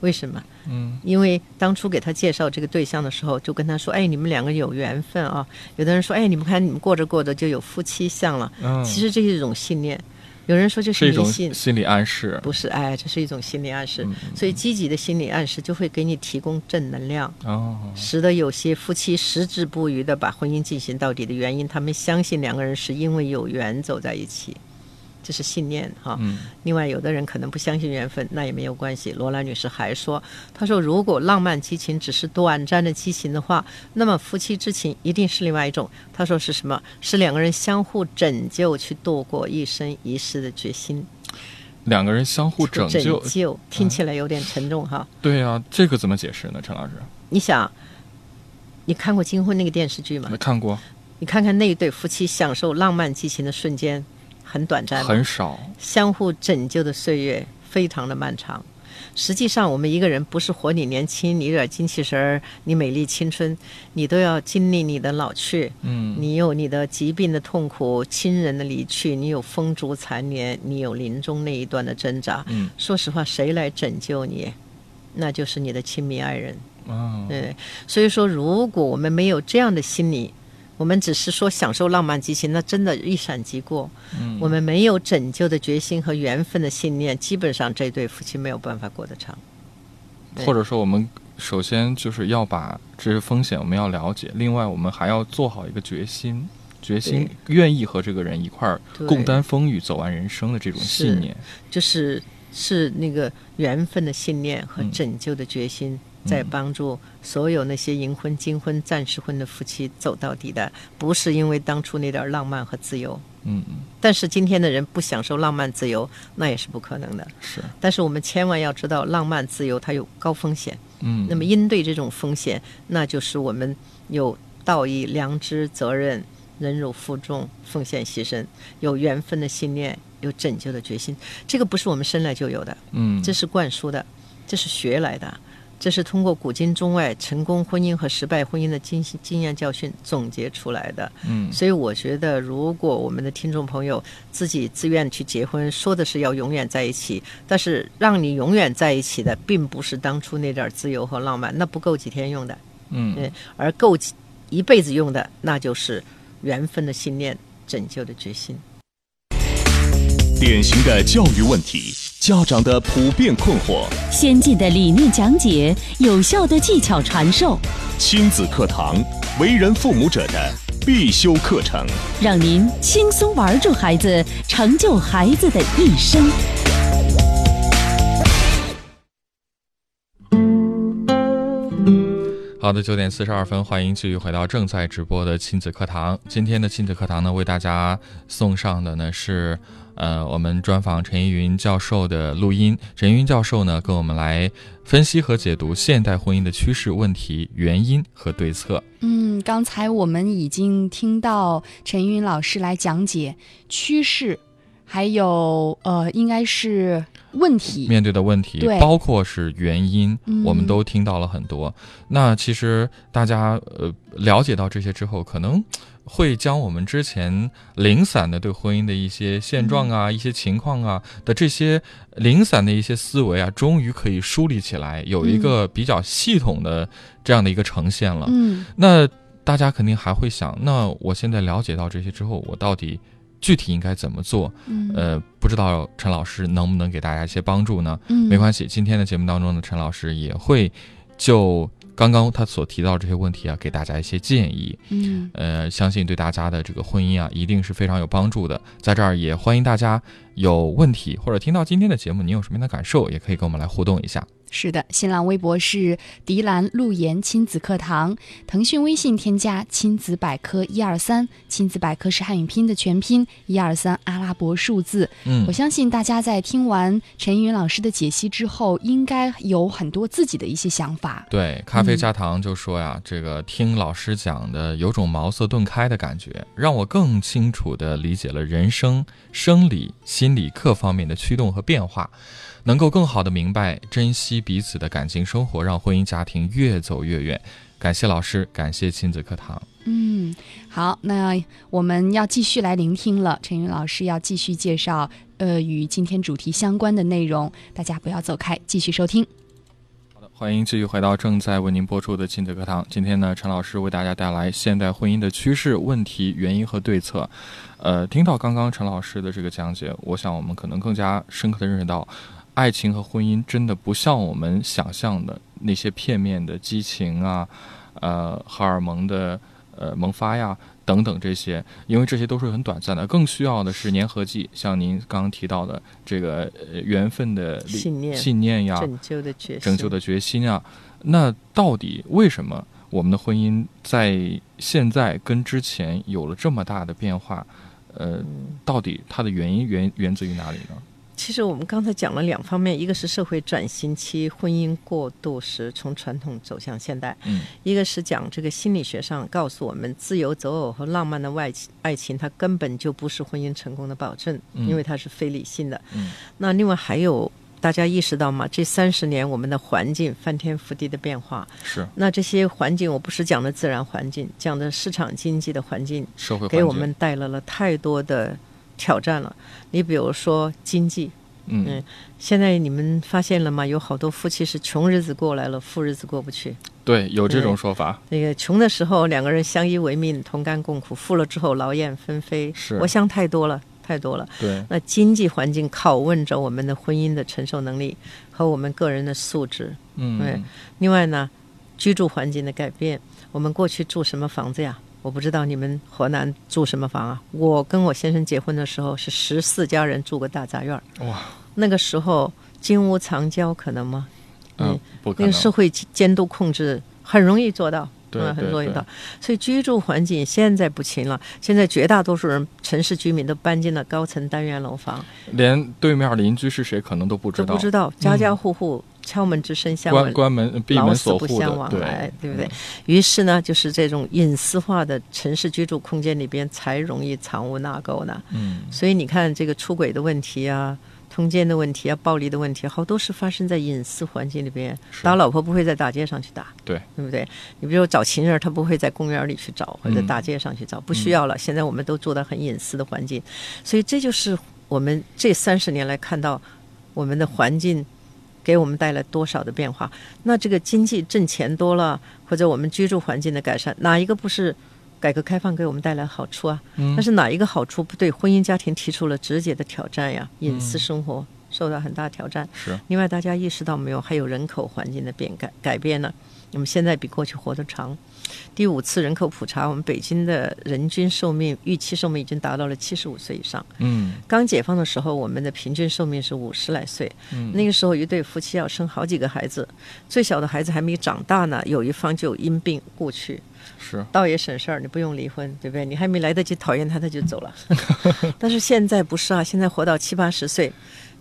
为什么？嗯因为当初给他介绍这个对象的时候，就跟他说：“哎，你们两个有缘分啊。”有的人说：“哎，你们看你们过着过着就有夫妻相了。嗯，其实这是一种信念，有人说这是一种迷信，心理暗示。不是？哎，这是一种心理暗示。嗯所以积极的心理暗示就会给你提供正能量，哦，使得有些夫妻矢志不渝的把婚姻进行到底的原因，他们相信两个人是因为有缘走在一起，这是信念哈。嗯另外，有的人可能不相信缘分，那也没有关系。罗兰女士还说：“她说，如果浪漫激情只是短暂的激情的话，那么夫妻之情一定是另外一种。她说是什么？是两个人相互拯救，去度过一生一世的决心。两个人相互拯救。拯救听起来有点沉重哈。对呀、这个怎么解释呢？陈老师，你想，你看过《金婚》那个电视剧吗没？看过，你看看那一对夫妻享受浪漫激情的瞬间，很短暂吗，很少。相互拯救的岁月非常的漫长。实际上，我们一个人不是活你年轻，你有点精气神儿，你美丽青春，你都要经历你的老去，嗯你有你的疾病的痛苦、亲人的离去，你有风烛残年，你有临终那一段的挣扎。嗯说实话，谁来拯救你？那就是你的亲密爱人。哦，对，所以说，如果我们没有这样的心理，我们只是说享受浪漫激情，那真的一闪即过。嗯我们没有拯救的决心和缘分的信念，基本上这对夫妻没有办法过得长。或者说我们首先就是要把这些风险我们要了解，另外我们还要做好一个决心，决心愿意和这个人一块儿共担风雨、走完人生的这种信念。就是是那个缘分的信念和嗯拯救的决心，在帮助所有那些银婚、金婚、暂时婚的夫妻走到底的，不是因为当初那点儿浪漫和自由。嗯嗯，但是今天的人不享受浪漫自由，那也是不可能的。是，但是我们千万要知道，浪漫自由它有高风险。嗯，那么应对这种风险，那就是我们有道义、良知、责任、忍辱负重、奉献牺牲，有缘分的信念，有拯救的决心。这个不是我们生来就有的，嗯，这是灌输的，这是学来的，这是通过古今中外成功婚姻和失败婚姻的经经验教训总结出来的。嗯所以我觉得，如果我们的听众朋友自己自愿去结婚，说的是要永远在一起，但是让你永远在一起的，并不是当初那点自由和浪漫，那不够几天用的，嗯对，而够几一辈子用的，那就是缘分的信念、拯救的决心。典型的教育问题，家长的普遍困惑，先进的理念讲解，有效的技巧传授，亲子课堂，为人父母者的必修课程。让您轻松玩住孩子，成就孩子的一生。好的，九点四十二分，欢迎继续回到正在直播的亲子课堂。今天的亲子课堂呢，为大家送上的呢是，呃，我们专访陈云教授的录音。陈云教授呢，跟我们来分析和解读现代婚姻的趋势、问题、原因和对策。嗯，刚才我们已经听到陈云老师来讲解趋势，还有呃，应该是问题。面对的问题，包括是原因，嗯我们都听到了很多。那其实大家呃了解到这些之后，可能会将我们之前零散的对婚姻的一些现状啊、一些情况啊的这些零散的一些思维啊，终于可以梳理起来，有一个比较系统的这样的一个呈现了。嗯那大家肯定还会想，那我现在了解到这些之后，我到底具体应该怎么做？嗯呃，不知道陈老师能不能给大家一些帮助呢？嗯，没关系，今天的节目当中呢，陈老师也会就刚刚他所提到这些问题啊，给大家一些建议。嗯呃，相信对大家的这个婚姻啊，一定是非常有帮助的。在这儿也欢迎大家有问题，或者听到今天的节目，你有什么样的感受，也可以跟我们来互动一下。是的，新浪微博是迪兰路言亲子课堂，腾讯微信添加亲子百科一二三，亲子百科是汉语拼的全拼，一二三阿拉伯数字。嗯我相信大家在听完陈云老师的解析之后，应该有很多自己的一些想法。对，咖啡加糖就说呀，这个听老师讲的有种茅塞顿开的感觉，让我更清楚地理解了人生、生理、心理课方面的驱动和变化，能够更好的明白珍惜彼此的感情生活，让婚姻家庭越走越远。感谢老师，感谢亲子课堂。嗯，好，那我们要继续来聆听了。陈云老师要继续介绍，呃，与今天主题相关的内容，大家不要走开，继续收听。好的欢迎继续回到正在为您播出的亲子课堂。今天呢，陈老师为大家带来现代婚姻的趋势、问题、原因和对策。呃，听到刚刚陈老师的这个讲解，我想我们可能更加深刻的认识到，爱情和婚姻真的不像我们想象的那些片面的激情啊，呃，荷尔蒙的呃萌发呀等等这些，因为这些都是很短暂的，更需要的是粘合剂，像您刚刚提到的这个呃缘分的信念信念呀，拯救的决心，拯救的决心啊。那到底为什么我们的婚姻在现在跟之前有了这么大的变化？呃，到底它的原因源源自于哪里呢？其实我们刚才讲了两方面，一个是社会转型期婚姻过渡时从传统走向现代，嗯一个是讲这个心理学上告诉我们，自由择偶和浪漫的外情爱情，它根本就不是婚姻成功的保证，嗯因为它是非理性的。嗯那另外还有大家意识到吗？这三十年我们的环境翻天覆地的变化，是那这些环境我不是讲的自然环境，讲的市场经济的环境，社会给我们带来了太多的挑战了。你比如说经济，嗯嗯现在你们发现了吗？有好多夫妻是穷日子过来了，富日子过不去。对有这种说法，那个穷的时候两个人相依为命，同甘共苦；富了之后劳燕分飞。是我想太多了，太多了。对那经济环境拷问着我们的婚姻的承受能力和我们个人的素质。嗯对另外呢，居住环境的改变，我们过去住什么房子呀？我不知道你们河南住什么房啊？我跟我先生结婚的时候是十四家人住个大杂院儿，哇那个时候金屋藏娇可能吗？嗯不可能那个社会监督控制很容易做到。嗯，很多一道，所以居住环境现在不行了。现在绝大多数人，城市居民都搬进了高层单元楼房，连对面邻居是谁可能都不知道，都不知道，家家户户敲门之声相闻，关关门闭门锁户的，相往来，对对不对？于是呢，就是这种隐私化的城市居住空间里边才容易藏污纳垢呢。嗯所以你看，这个出轨的问题啊，通奸的问题啊，暴力的问题，好多是发生在隐私环境里边。打老婆不会在大街上去打，对对不对？你比如找情人，他不会在公园里去找，或者嗯大街上去找，不需要了。现在我们都做到很隐私的环境，所以这就是我们这三十年来看到我们的环境给我们带来多少的变化。那这个经济挣钱多了，或者我们居住环境的改善，哪一个不是改革开放给我们带来好处啊？嗯但是哪一个好处不对婚姻家庭提出了直接的挑战呀？隐私生活受到很大挑战。是另外，大家意识到没有？还有人口环境的变改改变呢。我们现在比过去活得长。第五次人口普查，我们北京的人均寿命预期寿命已经达到了七十五岁以上。嗯刚解放的时候，我们的平均寿命是五十来岁。嗯那个时候，一对夫妻要生好几个孩子，最小的孩子还没长大呢，有一方就因病故去，是倒也省事儿，你不用离婚，对不对？你还没来得及讨厌他，他就走了。但是现在不是啊，现在活到七八十岁，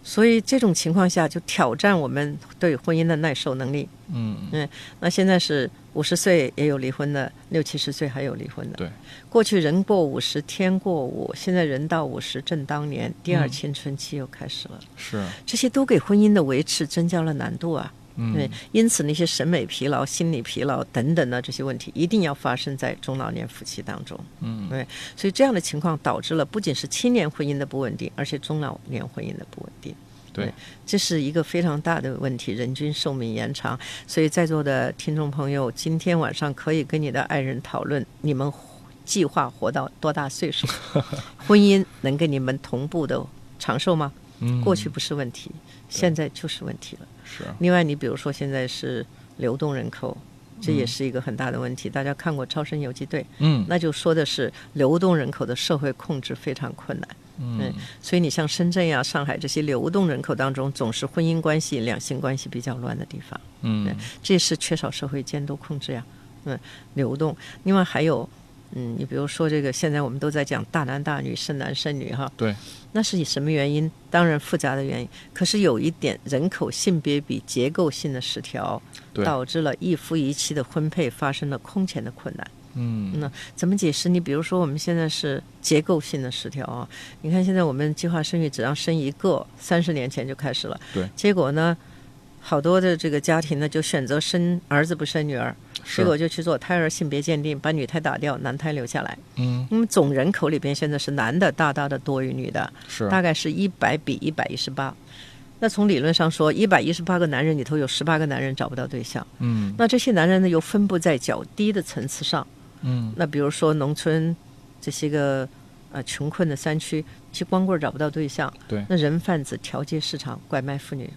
所以这种情况下就挑战我们对婚姻的耐受能力。嗯嗯那现在是五十岁也有离婚的，六七十岁还有离婚的。对，过去人过五十天过五，现在人到五十正当年，第二嗯青春期又开始了。是这些都给婚姻的维持增加了难度啊。嗯对，因此那些审美疲劳、心理疲劳等等的这些问题，一定要发生在中老年夫妻当中。嗯对，所以这样的情况导致了不仅是青年婚姻的不稳定，而且中老年婚姻的不稳定。对，这是一个非常大的问题，人均寿命延长。所以在座的听众朋友，今天晚上可以跟你的爱人讨论，你们计划活到多大岁数？婚姻能跟你们同步的长寿吗？嗯过去不是问题，现在就是问题了。是另外，你比如说现在是流动人口，这也是一个很大的问题。大家看过《超生游击队》，嗯那就说的是流动人口的社会控制非常困难。嗯，所以你像深圳呀、上海这些流动人口当中，总是婚姻关系、两性关系比较乱的地方。嗯，这是缺少社会监督控制呀。嗯，流动。另外还有，嗯，你比如说这个，现在我们都在讲大男大女、剩男剩女哈。对。那是以什么原因？当然复杂的原因。可是有一点，人口性别比结构性的失调，导致了一夫一妻的婚配发生了空前的困难。嗯那怎么解释？你比如说，我们现在是结构性的失调啊。你看，现在我们计划生育只让生一个，三十年前就开始了。对。结果呢，好多的这个家庭呢，就选择生儿子不生女儿，结果就去做胎儿性别鉴定，把女胎打掉，男胎留下来。嗯。那么总人口里边现在是男的大大的多于女的，是。大概是一百比一百一十八。那从理论上说，一百一十八个男人里头有十八个男人找不到对象，嗯。那这些男人呢又分布在较低的层次上。嗯。那比如说农村这些个呃穷困的山区，其实光棍儿找不到对象，对。那人贩子调节市场，拐卖妇女，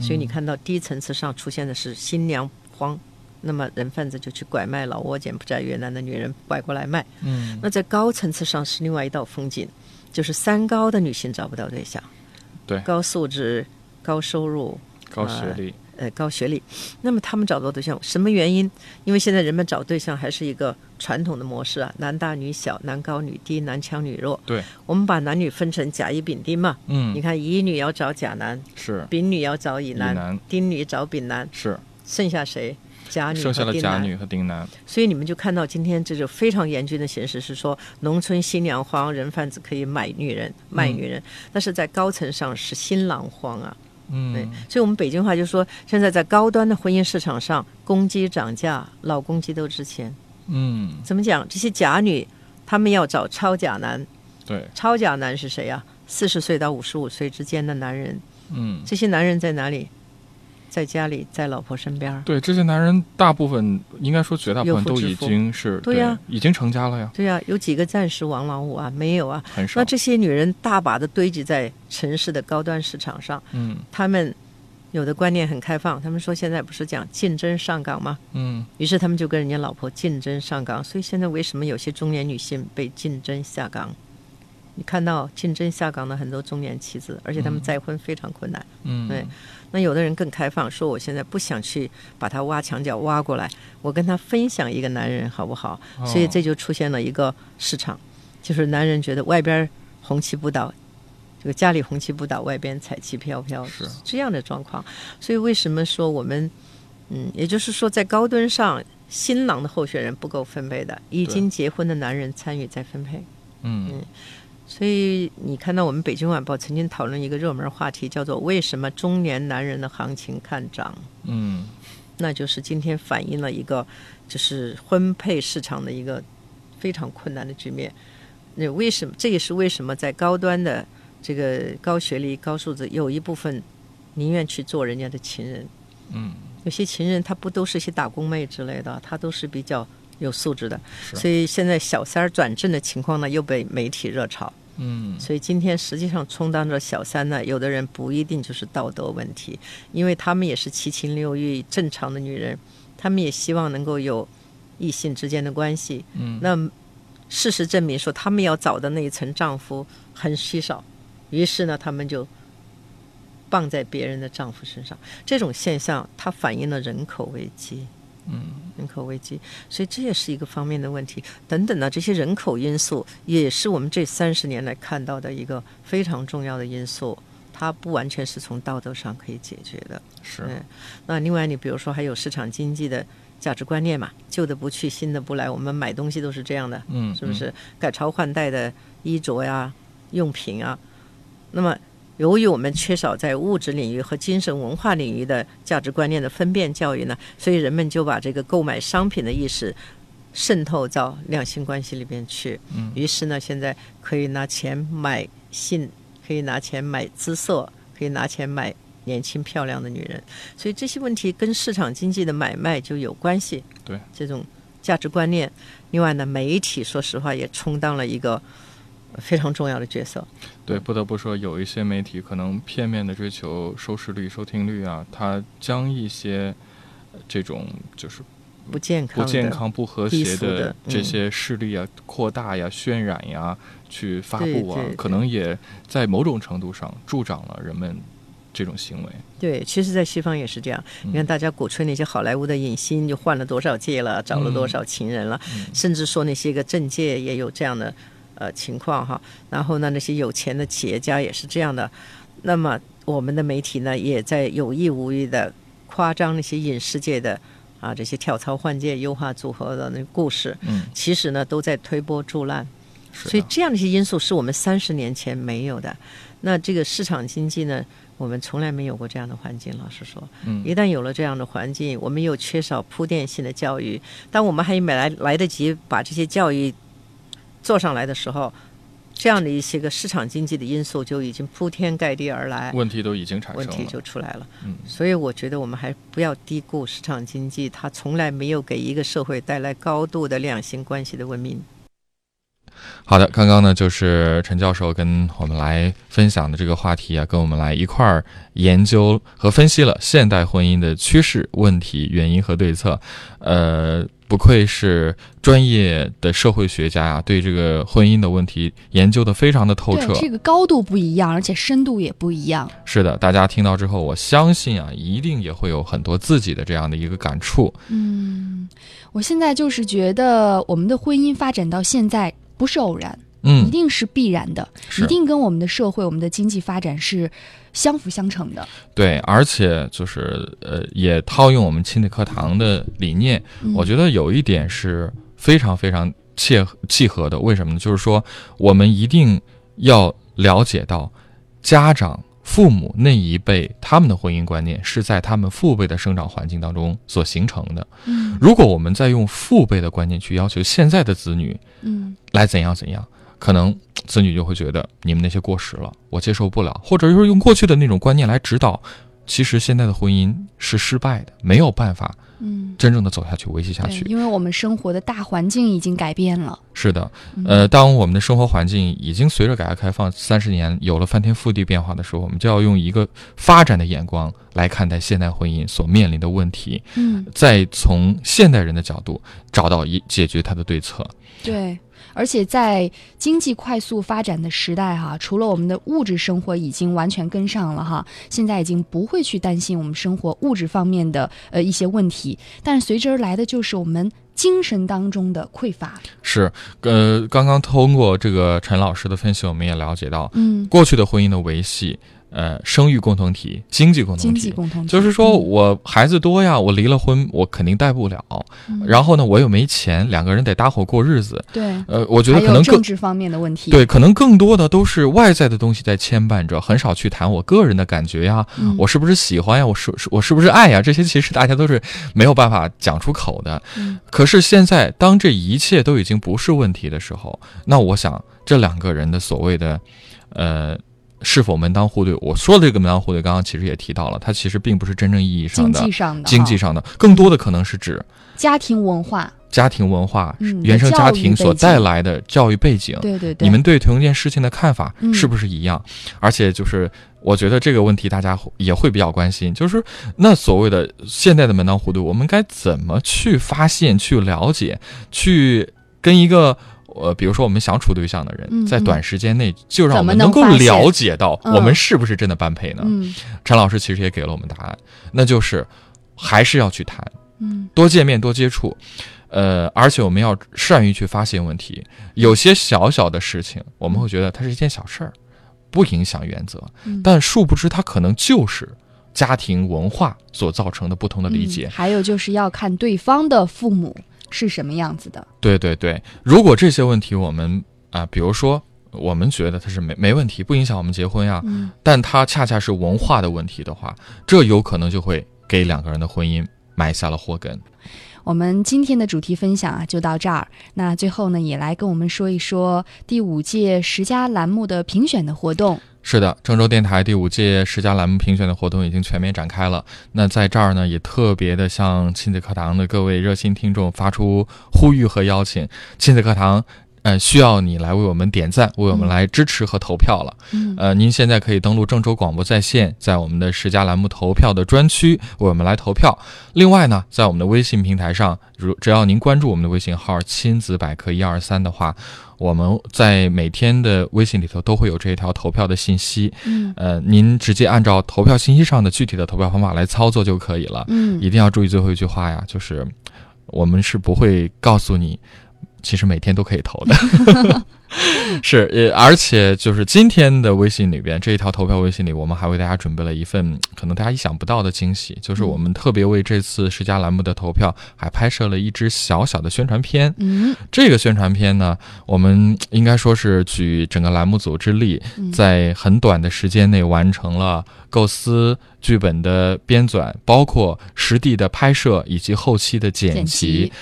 所以你看到低层次上出现的是新娘荒，那么人贩子就去拐卖老挝、柬埔寨、越南的女人拐过来卖。嗯。那在高层次上是另外一道风景，就是三高的女性找不到对象，对。高素质、高收入、高学历。呃高学历，那么他们找不到对象，什么原因？因为现在人们找对象还是一个传统的模式啊，男大女小，男高女低，男强女弱。对，我们把男女分成甲乙丙丁嘛。嗯你看乙女要找甲男，是丙女要找乙男，丁女找丙男，是剩下谁？甲女剩下和丁男。了甲女和丁男所以你们就看到今天这种非常严峻的形势是说，农村新娘荒，人贩子可以买女人、卖女人，但是在高层上是新郎荒啊。对嗯，所以我们北京话就说，现在在高端的婚姻市场上，公鸡涨价，老公鸡都值钱。嗯怎么讲？这些假女，她们要找超假男，对超假男是谁啊？四十岁到五十五岁之间的男人，嗯这些男人在哪里？在家里，在老婆身边儿。对这些男人大部分应该说绝大部分都已经是对呀已经成家了呀，对呀、有几个暂时王老五啊？没有啊。很少那这些女人大把的堆积在城市的高端市场上，嗯她们有的观念很开放，他们说现在不是讲竞争上岗吗？嗯于是他们就跟人家老婆竞争上岗，所以现在为什么有些中年女性被竞争下岗？你看到竞争下岗的很多中年妻子，而且他们再婚非常困难。嗯对那有的人更开放，说我现在不想去把他挖墙角挖过来，我跟他分享一个男人好不好？哦所以这就出现了一个市场，就是男人觉得外边红旗不倒，这个家里红旗不倒，外边彩旗飘飘，是这样的状况。所以为什么说我们，嗯，也就是说在高端上，新郎的候选人不够分配的，已经结婚的男人参与再分配。嗯所以你看到我们北京晚报曾经讨论一个热门话题，叫做“为什么中年男人的行情看涨”。嗯那就是今天反映了一个就是婚配市场的一个非常困难的局面。那为什么？这也是为什么在高端的这个高学历、高素质，有一部分宁愿去做人家的情人。嗯有些情人他不都是一些打工妹之类的，他都是比较有素质的。是所以现在小三儿转正的情况呢，又被媒体热炒。嗯所以今天实际上充当着小三呢，有的人不一定就是道德问题，因为他们也是七情六欲正常的女人，他们也希望能够有异性之间的关系。嗯那事实证明说，他们要找的那一层丈夫很稀少，于是呢，他们就傍在别人的丈夫身上。这种现象，它反映了人口危机。嗯人口危机，所以这也是一个方面的问题。等等呢，这些人口因素也是我们这三十年来看到的一个非常重要的因素，它不完全是从道德上可以解决的。是嗯，那另外你比如说还有市场经济的价值观念嘛，旧的不去，新的不来，我们买东西都是这样的，嗯是不是？改朝换代的衣着呀、用品啊，那么。由于我们缺少在物质领域和精神文化领域的价值观念的分辨教育呢，所以人们就把这个购买商品的意识渗透到两性关系里边去。嗯于是呢，现在可以拿钱买性，可以拿钱买姿色，可以拿钱买年轻漂亮的女人。所以这些问题跟市场经济的买卖就有关系。对这种价值观念，另外呢，媒体说实话也充当了一个非常重要的角色。对，不得不说，有一些媒体可能片面的追求收视率、收听率啊，它将一些呃这种就是不健康、不健康、不和谐的嗯这些势力啊，扩大呀、渲染呀，去发布啊对对，可能也在某种程度上助长了人们这种行为。对，其实，在西方也是这样。嗯你看，大家鼓吹那些好莱坞的影星就换了多少届了，找了多少情人了，嗯甚至说那些个政界也有这样的呃情况哈。然后呢，那些有钱的企业家也是这样的。那么，我们的媒体呢，也在有意无意的夸张那些影视界的啊这些跳槽换届、优化组合的那个故事，嗯，其实呢，都在推波助澜。是所以这样的一些因素是我们三十年前没有的。那这个市场经济呢，我们从来没有过这样的环境。老实说，嗯一旦有了这样的环境，我们又缺少铺垫性的教育。当我们还没来来得及把这些教育做上来的时候，这样的一些个市场经济的因素就已经铺天盖地而来，问题都已经产生了。问题就出来了。嗯所以我觉得我们还不要低估市场经济，它从来没有给一个社会带来高度的两性关系的文明。好的，刚刚呢就是陈教授跟我们来分享的这个话题啊，跟我们来一块儿研究和分析了现代婚姻的趋势、问题、原因和对策。呃，不愧是专业的社会学家啊，对这个婚姻的问题研究的非常的透彻，。这个高度不一样，而且深度也不一样。是的，大家听到之后，我相信啊，一定也会有很多自己的这样的一个感触。嗯，我现在就是觉得我们的婚姻发展到现在不是偶然，一嗯，定是必然的，一定跟我们的社会、我们的经济发展是相辅相成的。对，而且就是呃，也套用我们亲子课堂的理念，嗯我觉得有一点是非常非常切契合的。为什么呢？就是说，我们一定要了解到，家长、父母那一辈他们的婚姻观念是在他们父辈的生长环境当中所形成的。嗯如果我们再用父辈的观念去要求现在的子女嗯来怎样怎样，可能子女就会觉得你们那些过时了，我接受不了，或者就是用过去的那种观念来指导。其实现在的婚姻是失败的，没有办法嗯，真正的走下去、维系下，去。因为我们生活的大环境已经改变了。是的，嗯呃，当我们的生活环境已经随着改革开放三十年有了翻天覆地变化的时候，我们就要用一个发展的眼光来看待现代婚姻所面临的问题，嗯，再从现代人的角度找到一解决它的对策。对。而且在经济快速发展的时代哈、除了我们的物质生活已经完全跟上了哈，现在已经不会去担心我们生活物质方面的呃一些问题，但是随之而来的就是我们精神当中的匮乏。是，呃，刚刚通过这个陈老师的分析，我们也了解到，嗯，过去的婚姻的维系，呃，生育共同体、经济共同经济体。共同体就是说嗯我孩子多呀，我离了婚，我肯定带不了。嗯然后呢，我又没钱，两个人得搭伙过日子。对，呃，我觉得可能更政治方面的问题。对，可能更多的都是外在的东西在牵绊着，很少去谈我个人的感觉呀，嗯我是不是喜欢呀，我是是我是不是爱呀，这些其实大家都是没有办法讲出口的。嗯可是现在，当这一切都已经不是问题的时候，那我想这两个人的所谓的，呃。是否门当户对？我说的这个门当户对，刚刚其实也提到了，它其实并不是真正意义上经的济上的经济上的，更多的可能是指家庭文化，家庭文化、嗯原生家庭所带来的教育背景。对对对，你们对同一件事情的看法嗯是不是一样？而且就是，我觉得这个问题大家也会比较关心，就是那所谓的现在的门当户对，我们该怎么去发现、去了解、去跟一个呃，比如说我们想处对象的人，嗯在短时间内就让我们能够了解到嗯我们是不是真的般配呢？嗯陈老师其实也给了我们答案，那就是还是要去谈。嗯多见面、多接触，呃，而且我们要善于去发现问题。有些小小的事情，我们会觉得它是一件小事儿，不影响原则，嗯但殊不知它可能就是家庭文化所造成的不同的理解。嗯还有就是要看对方的父母是什么样子的。对对对，如果这些问题我们啊、比如说。我们觉得它是没没问题，不影响我们结婚呀。嗯但它恰恰是文化的问题的话，这有可能就会给两个人的婚姻埋下了祸根。我们今天的主题分享啊，就到这儿。那最后呢，也来跟我们说一说第五届十佳栏目的评选的活动。是的，郑州电台第五届十佳栏目评选的活动已经全面展开了。那在这儿呢，也特别的向亲子课堂的各位热心听众发出呼吁和邀请。亲子课堂，呃，需要你来为我们点赞，为我们来支持和投票了。嗯呃，您现在可以登录郑州广播在线，在我们的十佳栏目投票的专区为我们来投票。另外呢，在我们的微信平台上，如只要您关注我们的微信号“亲子百科一二三”的话，我们在每天的微信里头都会有这一条投票的信息。嗯呃，您直接按照投票信息上的具体的投票方法来操作就可以了。嗯一定要注意最后一句话呀，就是我们是不会告诉你，其实每天都可以投的。是，呃，而且就是今天的微信里边这一条投票微信里，我们还为大家准备了一份可能大家意想不到的惊喜，就是我们特别为这次十佳栏目的投票还拍摄了一支小小的宣传片。嗯这个宣传片呢，我们应该说是举整个栏目组之力，嗯在很短的时间内完成了构思、剧本的编纂，包括实地的拍摄以及后期的剪辑。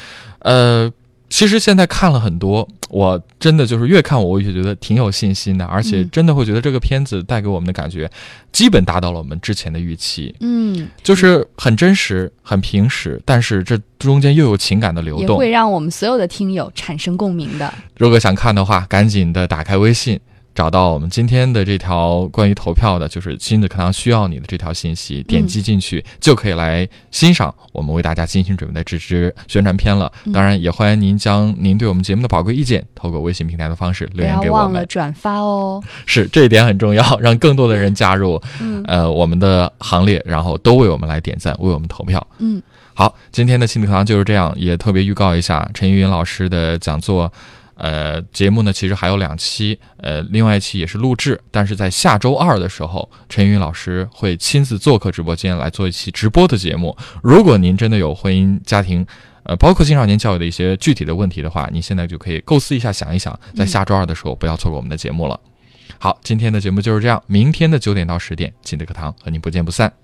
呃，其实现在看了很多，我真的就是越看我越觉得挺有信心的，而且嗯真的会觉得这个片子带给我们的感觉，基本达到了我们之前的预期。嗯，就是很真实、很平实，但是这中间又有情感的流动也会。让我们所有的听友产生共鸣的。如果想看的话，赶紧的打开微信，找到我们今天的这条关于投票的，就是亲子课堂需要你的这条信息，点击进去、就可以来欣赏我们为大家精心准备的这支宣传片了。嗯当然，也欢迎您将您对我们节目的宝贵意见，透过微信平台的方式留言要忘了给我们。转发哦。是这一点很重要，让更多的人加入嗯呃我们的行列，然后都为我们来点赞，为我们投票。嗯好，今天的亲子课堂就是这样，也特别预告一下陈玉云老师的讲座。呃，节目呢其实还有两期，呃，另外一期也是录制，但是在下周二的时候，陈云老师会亲自做客直播间来做一期直播的节目。如果您真的有婚姻家庭，呃，包括青少年教育的一些具体的问题的话，您现在就可以构思一下，想一想，在下周二的时候不要错过我们的节目了。好，今天的节目就是这样，明天的九点到十点，亲子课堂和您不见不散。